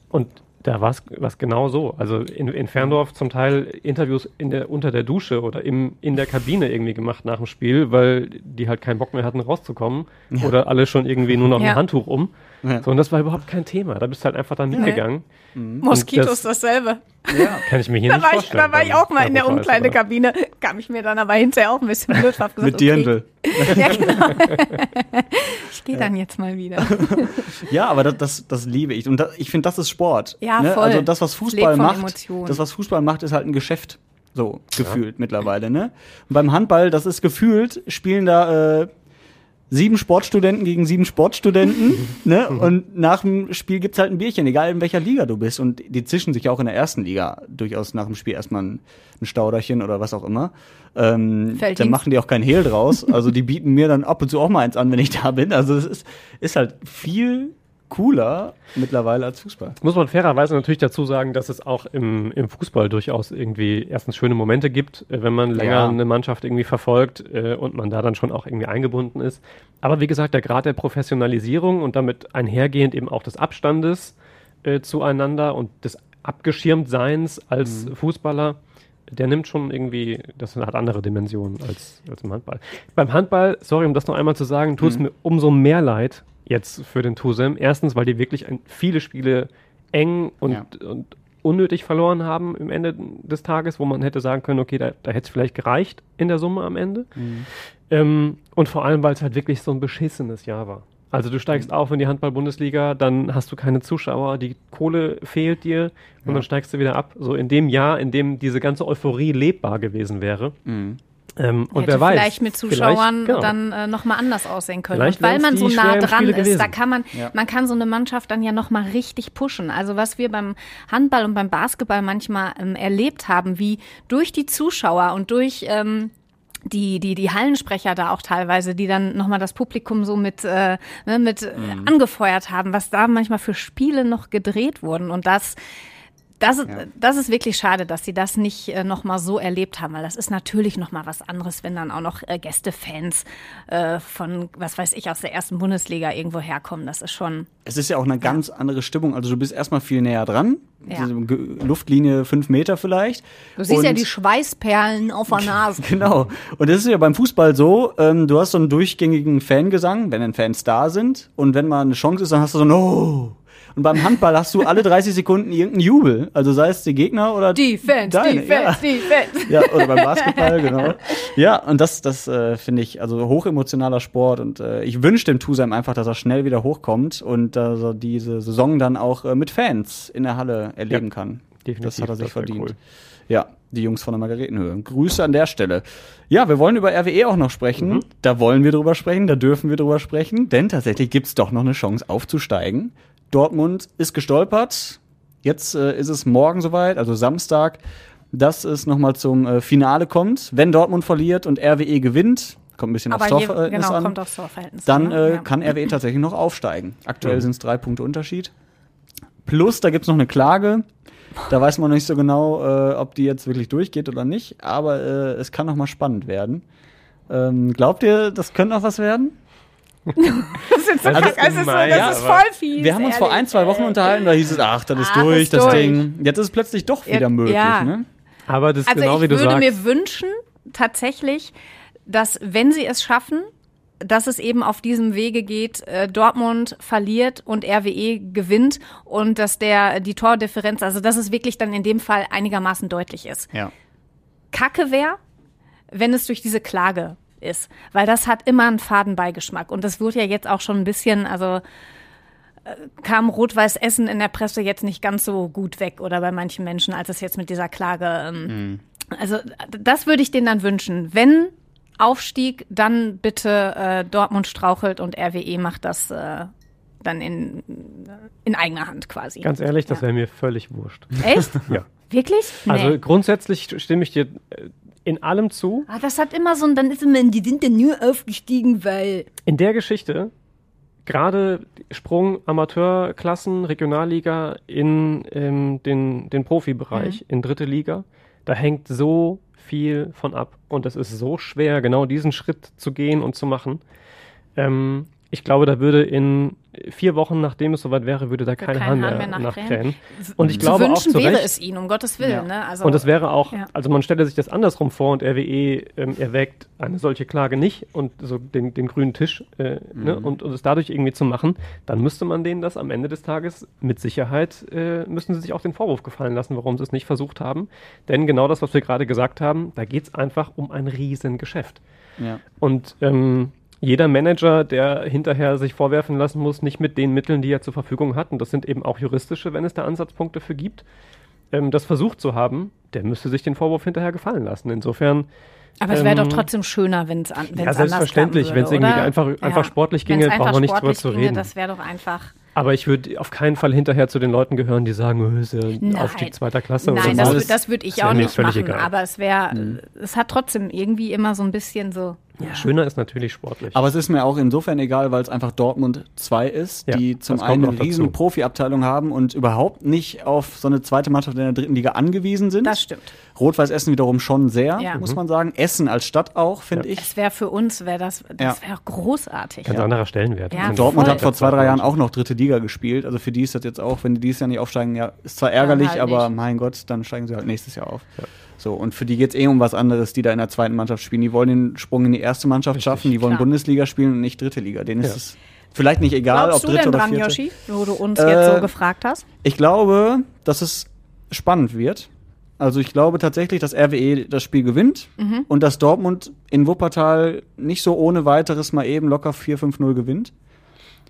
Und da war es genau so. Also in, in Ferndorf zum Teil Interviews in der, unter der Dusche oder im, in der Kabine irgendwie gemacht nach dem Spiel, weil die halt keinen Bock mehr hatten rauszukommen oder alle schon irgendwie nur noch Ja. ein Handtuch um. Ja. So, und das war überhaupt kein Thema. Da bist du halt einfach dann hingegangen. Moskitos das- dasselbe. Kann ich mir hier Da nicht war, ich, vorstellen. da war ich auch mal in der Europa umkleide ist, aber- Kabine, kam ich mir dann aber hinterher auch ein bisschen blöd gesagt, Mit Dirndl. Okay. Ja, genau. ich gehe dann jetzt mal wieder. Ja, aber das, das, das liebe ich. Und das, ich finde, das ist Sport. Ja, ne? voll. Also das, was Fußball macht, Emotionen. das, was Fußball macht, ist halt ein Geschäft. So, gefühlt mittlerweile, ne? Und beim Handball, das ist gefühlt, spielen da äh, sieben Sportstudenten gegen sieben Sportstudenten, ne? Und nach dem Spiel gibt's halt ein Bierchen, egal in welcher Liga du bist. Und die zischen sich ja auch in der ersten Liga durchaus nach dem Spiel erstmal ein, ein Stauderchen oder was auch immer. Ähm, dann machen die auch kein Hehl draus. Also die bieten mir dann ab und zu auch mal eins an, wenn ich da bin. Also es ist, ist halt viel cooler mittlerweile als Fußball. Muss man fairerweise natürlich dazu sagen, dass es auch im, im Fußball durchaus irgendwie erstens schöne Momente gibt, äh, wenn man länger Ja. eine Mannschaft irgendwie verfolgt äh, und man da dann schon auch irgendwie eingebunden ist. Aber wie gesagt, der Grad der Professionalisierung und damit einhergehend eben auch des Abstandes äh, zueinander und des Abgeschirmtseins als Fußballer, der nimmt schon irgendwie, das hat andere Dimensionen als, als im Handball. Beim Handball, sorry, um das noch einmal zu sagen, tut es mir umso mehr leid jetzt für den Tusem. Erstens, weil die wirklich viele Spiele eng und, Ja. und unnötig verloren haben im Ende des Tages, wo man hätte sagen können, okay, da, da hätte es vielleicht gereicht in der Summe am Ende. Ähm, und vor allem, weil es halt wirklich so ein beschissenes Jahr war. Also du steigst auf in die Handball-Bundesliga, dann hast du keine Zuschauer, die Kohle fehlt dir und dann steigst du wieder ab. So in dem Jahr, in dem diese ganze Euphorie lebbar gewesen wäre. Ähm, und Hätte wer weiß. vielleicht mit Zuschauern vielleicht- genau. dann äh, nochmal anders aussehen können. Vielleicht Und weil man so nah dran ist, gewesen. da kann man, Ja. man kann so eine Mannschaft dann ja nochmal richtig pushen. Also was wir beim Handball und beim Basketball manchmal ähm, erlebt haben, wie durch die Zuschauer und durch ähm, die, die, die Hallensprecher da auch teilweise, die dann nochmal das Publikum so mit, äh, ne, mit Mhm. angefeuert haben, was da manchmal für Spiele noch gedreht wurden. Und das, das, ist, das ist wirklich schade, dass sie das nicht äh, nochmal so erlebt haben, weil das ist natürlich nochmal was anderes, wenn dann auch noch äh, Gästefans äh, von, was weiß ich, aus der ersten Bundesliga irgendwo herkommen. Das ist schon, Es ist ja auch eine ganz andere Stimmung. Also du bist erstmal viel näher dran. Ja. Luftlinie fünf Meter vielleicht. du siehst ja Und- die Schweißperlen auf der Nase. Genau. Und das ist ja beim Fußball so, ähm, du hast so einen durchgängigen Fangesang, wenn dann Fans da sind. Und wenn mal eine Chance ist, dann hast du so ein Oh. Und beim Handball hast du alle 30 Sekunden irgendeinen Jubel. Also sei es die Gegner oder Die Fans, deine. die Fans, die Fans. Ja. ja, oder beim Basketball, genau. Ja, und das, das äh, finde ich, also hochemotionaler Sport. Und äh, ich wünsche dem Tusem einfach, dass er schnell wieder hochkommt und dass er diese Saison dann auch äh, mit Fans in der Halle erleben kann. definitiv, Das hat er sich verdient. cool. Ja, die Jungs von der Margaretenhöhe. Grüße an der Stelle. Ja, wir wollen über RWE auch noch sprechen. Mhm. Da wollen wir drüber sprechen, da dürfen wir drüber sprechen, denn tatsächlich gibt's doch noch eine Chance aufzusteigen. Dortmund ist gestolpert. Jetzt äh, ist es morgen soweit, also Samstag, dass es nochmal zum äh, Finale kommt. Wenn Dortmund verliert und RWE gewinnt, kommt ein bisschen Aber aufs Torverhältnis genau, an, kommt aufs Torverhältnis dann an, äh, ne? Ja. kann RWE tatsächlich noch aufsteigen. Aktuell Mhm. sind es drei Punkte Unterschied. Plus, da gibt's noch eine Klage. Da weiß man noch nicht so genau, äh, ob die jetzt wirklich durchgeht oder nicht. Aber äh, es kann noch mal spannend werden. Ähm, glaubt ihr, das könnte noch was werden? Das ist, jetzt so Das kack- ist so, das ja, ist voll fies. Wir haben uns vor ein, ehrlich, zwei Wochen unterhalten, da hieß es, ach, das ist Ach, durch, ist das durch. Ding. Jetzt ist es plötzlich doch wieder Ja, möglich. ja. Ne? Aber das ist Also genau wie ich du würde sagst. mir wünschen, tatsächlich, dass wenn sie es schaffen, dass es eben auf diesem Wege geht, äh, Dortmund verliert und RWE gewinnt und dass der die Tordifferenz, also dass es wirklich dann in dem Fall einigermaßen deutlich ist. Ja. Kacke wäre, wenn es durch diese Klage ist, weil das hat immer einen faden Beigeschmack und das wird ja jetzt auch schon ein bisschen, also äh, kam Rot-Weiß Essen in der Presse jetzt nicht ganz so gut weg oder bei manchen Menschen, als es jetzt mit dieser Klage. Ähm, Also d- das würde ich denen dann wünschen. Wenn Aufstieg, dann bitte äh, Dortmund strauchelt und RWE macht das äh, dann in, in eigener Hand quasi. Ganz ehrlich, das Ja. wäre mir völlig wurscht. Echt? Ja. Wirklich? Nee. Also grundsätzlich stimme ich dir äh, in allem zu. ah, das hat immer so ein, dann ist immer, die sind ja nur aufgestiegen, weil. In der Geschichte, gerade Sprung Amateurklassen, Regionalliga in ähm, den, den Profibereich, Mhm. in dritte Liga, da hängt so viel von ab. Und es ist so schwer, genau diesen Schritt zu gehen und zu machen. Ähm, ich glaube, da würde in vier Wochen, nachdem es soweit wäre, würde da kein, kein Hahn mehr, mehr nachkrähen. Und ich Zu glaube auch wünschen zu wäre Recht, es ihnen, um Gottes Willen. Ja. Ne? Also, und es wäre auch, Ja. also man stelle sich das andersrum vor und RWE ähm, erwägt eine solche Klage nicht und so den, den grünen Tisch äh, ne, und, und es dadurch irgendwie zu machen, dann müsste man denen das am Ende des Tages mit Sicherheit, äh, müssen sie sich auch den Vorwurf gefallen lassen, warum sie es nicht versucht haben. Denn genau das, was wir gerade gesagt haben, da geht es einfach um ein Riesengeschäft. Ja. Und ähm, jeder Manager, der hinterher sich vorwerfen lassen muss, nicht mit den Mitteln, die er zur Verfügung hat, und das sind eben auch juristische, wenn es da Ansatzpunkte für gibt, ähm, das versucht zu haben, der müsste sich den Vorwurf hinterher gefallen lassen. Insofern, aber es wäre ähm, doch trotzdem schöner, wenn es an, wenn's ja, anders selbstverständlich, wenn es irgendwie einfach, einfach sportlich ginge, brauchen wir nicht drüber zu reden. Das wäre doch einfach. Aber ich würde auf keinen Fall hinterher zu den Leuten gehören, die sagen, oh, ist ja ein Nein. Aufstieg zweiter Klasse Nein, oder das, das würde ich Das auch nicht machen. egal. Aber es wäre, es hat trotzdem irgendwie immer so ein bisschen so. Ja, schöner ist natürlich sportlich. Aber es ist mir auch insofern egal, weil es einfach Dortmund 2 ist, Ja, die zum einen noch eine riesen. Profi-Abteilung haben und überhaupt nicht auf so eine zweite Mannschaft in der dritten Liga angewiesen sind. Das stimmt. Rot-Weiß Essen wiederum schon sehr, Ja. muss man sagen. Essen als Stadt auch, finde ich. Es wäre für uns, wäre das, das Ja. wäre großartig. Ganz anderer Stellenwert. Ja, Dortmund voll. hat vor zwei, drei Jahren auch noch dritte Liga gespielt. Also für die ist das jetzt auch, wenn die dieses Jahr nicht aufsteigen, ja, ist zwar ärgerlich, halt aber nicht. mein Gott, dann steigen sie halt nächstes Jahr auf. So, und für die geht's eh um was anderes, die da in der zweiten Mannschaft spielen. Die wollen den Sprung in die erste Mannschaft schaffen, die wollen klar. Bundesliga spielen und nicht dritte Liga. Denen ist Ja. es vielleicht nicht egal, Glaubst ob du dritte denn oder dran, vierte. Yoshi, wo du uns Äh, jetzt so gefragt hast? Ich glaube, dass es spannend wird. Also ich glaube tatsächlich, dass RWE das Spiel gewinnt Mhm. und dass Dortmund in Wuppertal nicht so ohne weiteres mal eben locker 4-5-0 gewinnt.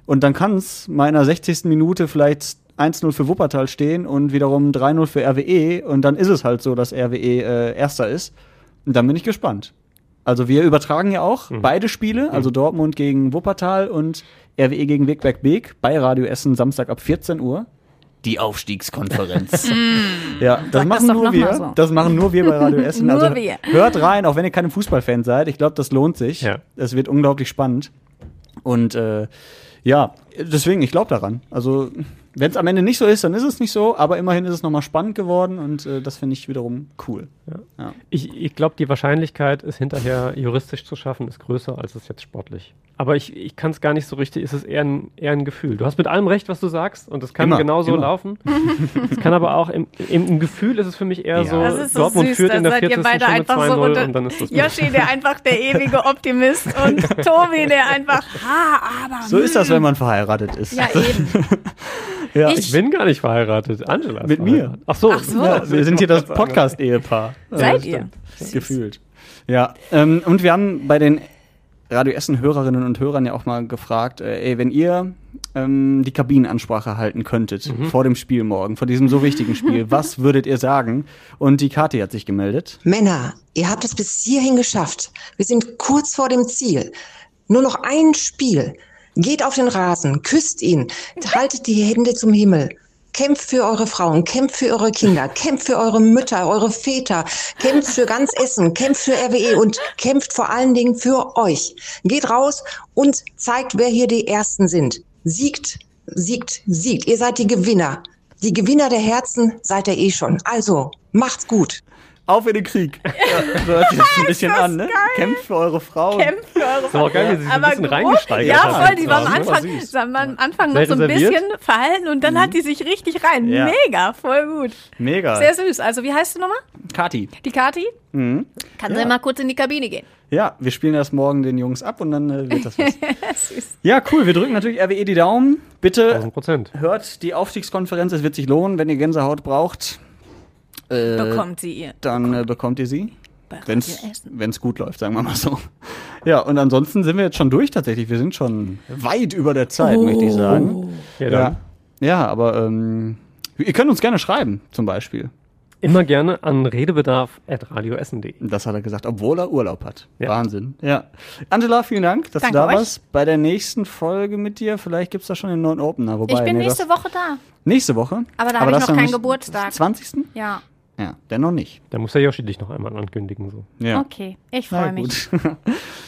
Und dann kann es mal in der 60. Minute vielleicht 1-0 für Wuppertal stehen und wiederum 3-0 für RWE und dann ist es halt so, dass RWE äh, Erster ist. Und dann bin ich gespannt. Also wir übertragen ja auch beide Spiele, also Dortmund gegen Wuppertal und RWE gegen Wegberg Beek bei Radio Essen Samstag ab 14 Uhr. Die Aufstiegskonferenz. ja, das Sag das machen doch nur wir. so. Das machen nur wir bei Radio Essen. Nur also wir. hört rein, auch wenn ihr keine Fußballfans seid. Ich glaube, das lohnt sich. Ja. Es wird unglaublich spannend. Und äh, ja, deswegen, ich glaube daran. Also, wenn es am Ende nicht so ist, dann ist es nicht so, aber immerhin ist es nochmal spannend geworden und äh, das finde ich wiederum cool. Ich, ich glaube, die Wahrscheinlichkeit, es hinterher juristisch zu schaffen, ist größer, als es jetzt sportlich. Aber ich, ich kann es gar nicht so richtig, es ist eher ein, eher ein Gefühl. Du hast mit allem recht, was du sagst, und es kann Immer, genauso immer. laufen. es kann aber auch, im, im, im Gefühl ist es für mich eher Ja. so, Das ist so Dortmund süß, führt in der seid ihr 40. beide schon mit einfach so 2-0 unter. und dann ist das Yoshi, der einfach der ewige Optimist und Tobi, der einfach, ha, aber. So ist das, wenn man verheiratet ist. Ja, eben. Ja, Ich bin gar nicht verheiratet. Angela ist Mit mir. Ach so. Ach so. Ja, wir sind hier das Podcast-Ehepaar. Seid Ja, ihr? Gefühlt. Ja, ähm, und wir haben bei den Radio Essen Hörerinnen und Hörern ja auch mal gefragt, äh, ey, wenn ihr ähm, die Kabinenansprache halten könntet vor dem Spiel morgen, vor diesem so wichtigen Spiel, was würdet ihr sagen? Und die Kathi hat sich gemeldet. Männer, ihr habt es bis hierhin geschafft. Wir sind kurz vor dem Ziel. Nur noch ein Spiel. Geht auf den Rasen, küsst ihn, haltet die Hände zum Himmel. Kämpft für eure Frauen, kämpft für eure Kinder, kämpft für eure Mütter, eure Väter, kämpft für ganz Essen, kämpft für RWE und kämpft vor allen Dingen für euch. Geht raus und zeigt, wer hier die Ersten sind. Siegt, siegt, siegt. Ihr seid die Gewinner. Die Gewinner der Herzen seid ihr eh schon. Also, macht's gut. Auf in den Krieg. Ja, so hört sich das ein bisschen an, ne? Kämpft für eure Frauen. Kämpft für eure ist aber auch geil, wie sie sich ein bisschen reingesteigert Ja, voll, die war am Ja, Anfang, süß. sie haben am Anfang noch so ein bisschen verhalten und dann hat die sich richtig rein. Ja. Mega, voll gut. Mega. Sehr süß. Also, wie heißt du nochmal? Kathi. Die Kati? Mhm. Kann sie mal kurz in die Kabine gehen. Ja, wir spielen erst morgen den Jungs ab und dann äh, wird das was. Süß. ja, cool. Wir drücken natürlich RWE die Daumen. Bitte 1000 Prozent. hört die Aufstiegskonferenz. Es wird sich lohnen, wenn ihr Gänsehaut braucht. Äh, Bekommt sie ihr. dann äh, bekommt ihr sie. Wenn es gut läuft, sagen wir mal so. Ja, und ansonsten sind wir jetzt schon durch tatsächlich. Wir sind schon weit über der Zeit, möchte ich sagen. Ja, dann. Ja, ja aber ähm, ihr könnt uns gerne schreiben, zum Beispiel. Immer gerne an redebedarf.radioessen.de. Das hat er gesagt, obwohl er Urlaub hat. Ja. Wahnsinn. Ja. Angela, vielen Dank, dass Danke du da euch. warst. Bei der nächsten Folge mit dir, vielleicht gibt's da schon einen neuen Opener. Wobei, Ich bin nee, nächste das, Woche da. nächste Woche. Aber da habe ich noch keinen Geburtstag. 20. Ja, Ja, der noch nicht. Da muss der Yoshi dich noch einmal ankündigen. So. Ja. okay. Ich freue mich. gut.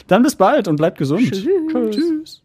dann bis bald und bleibt gesund. Tschüss.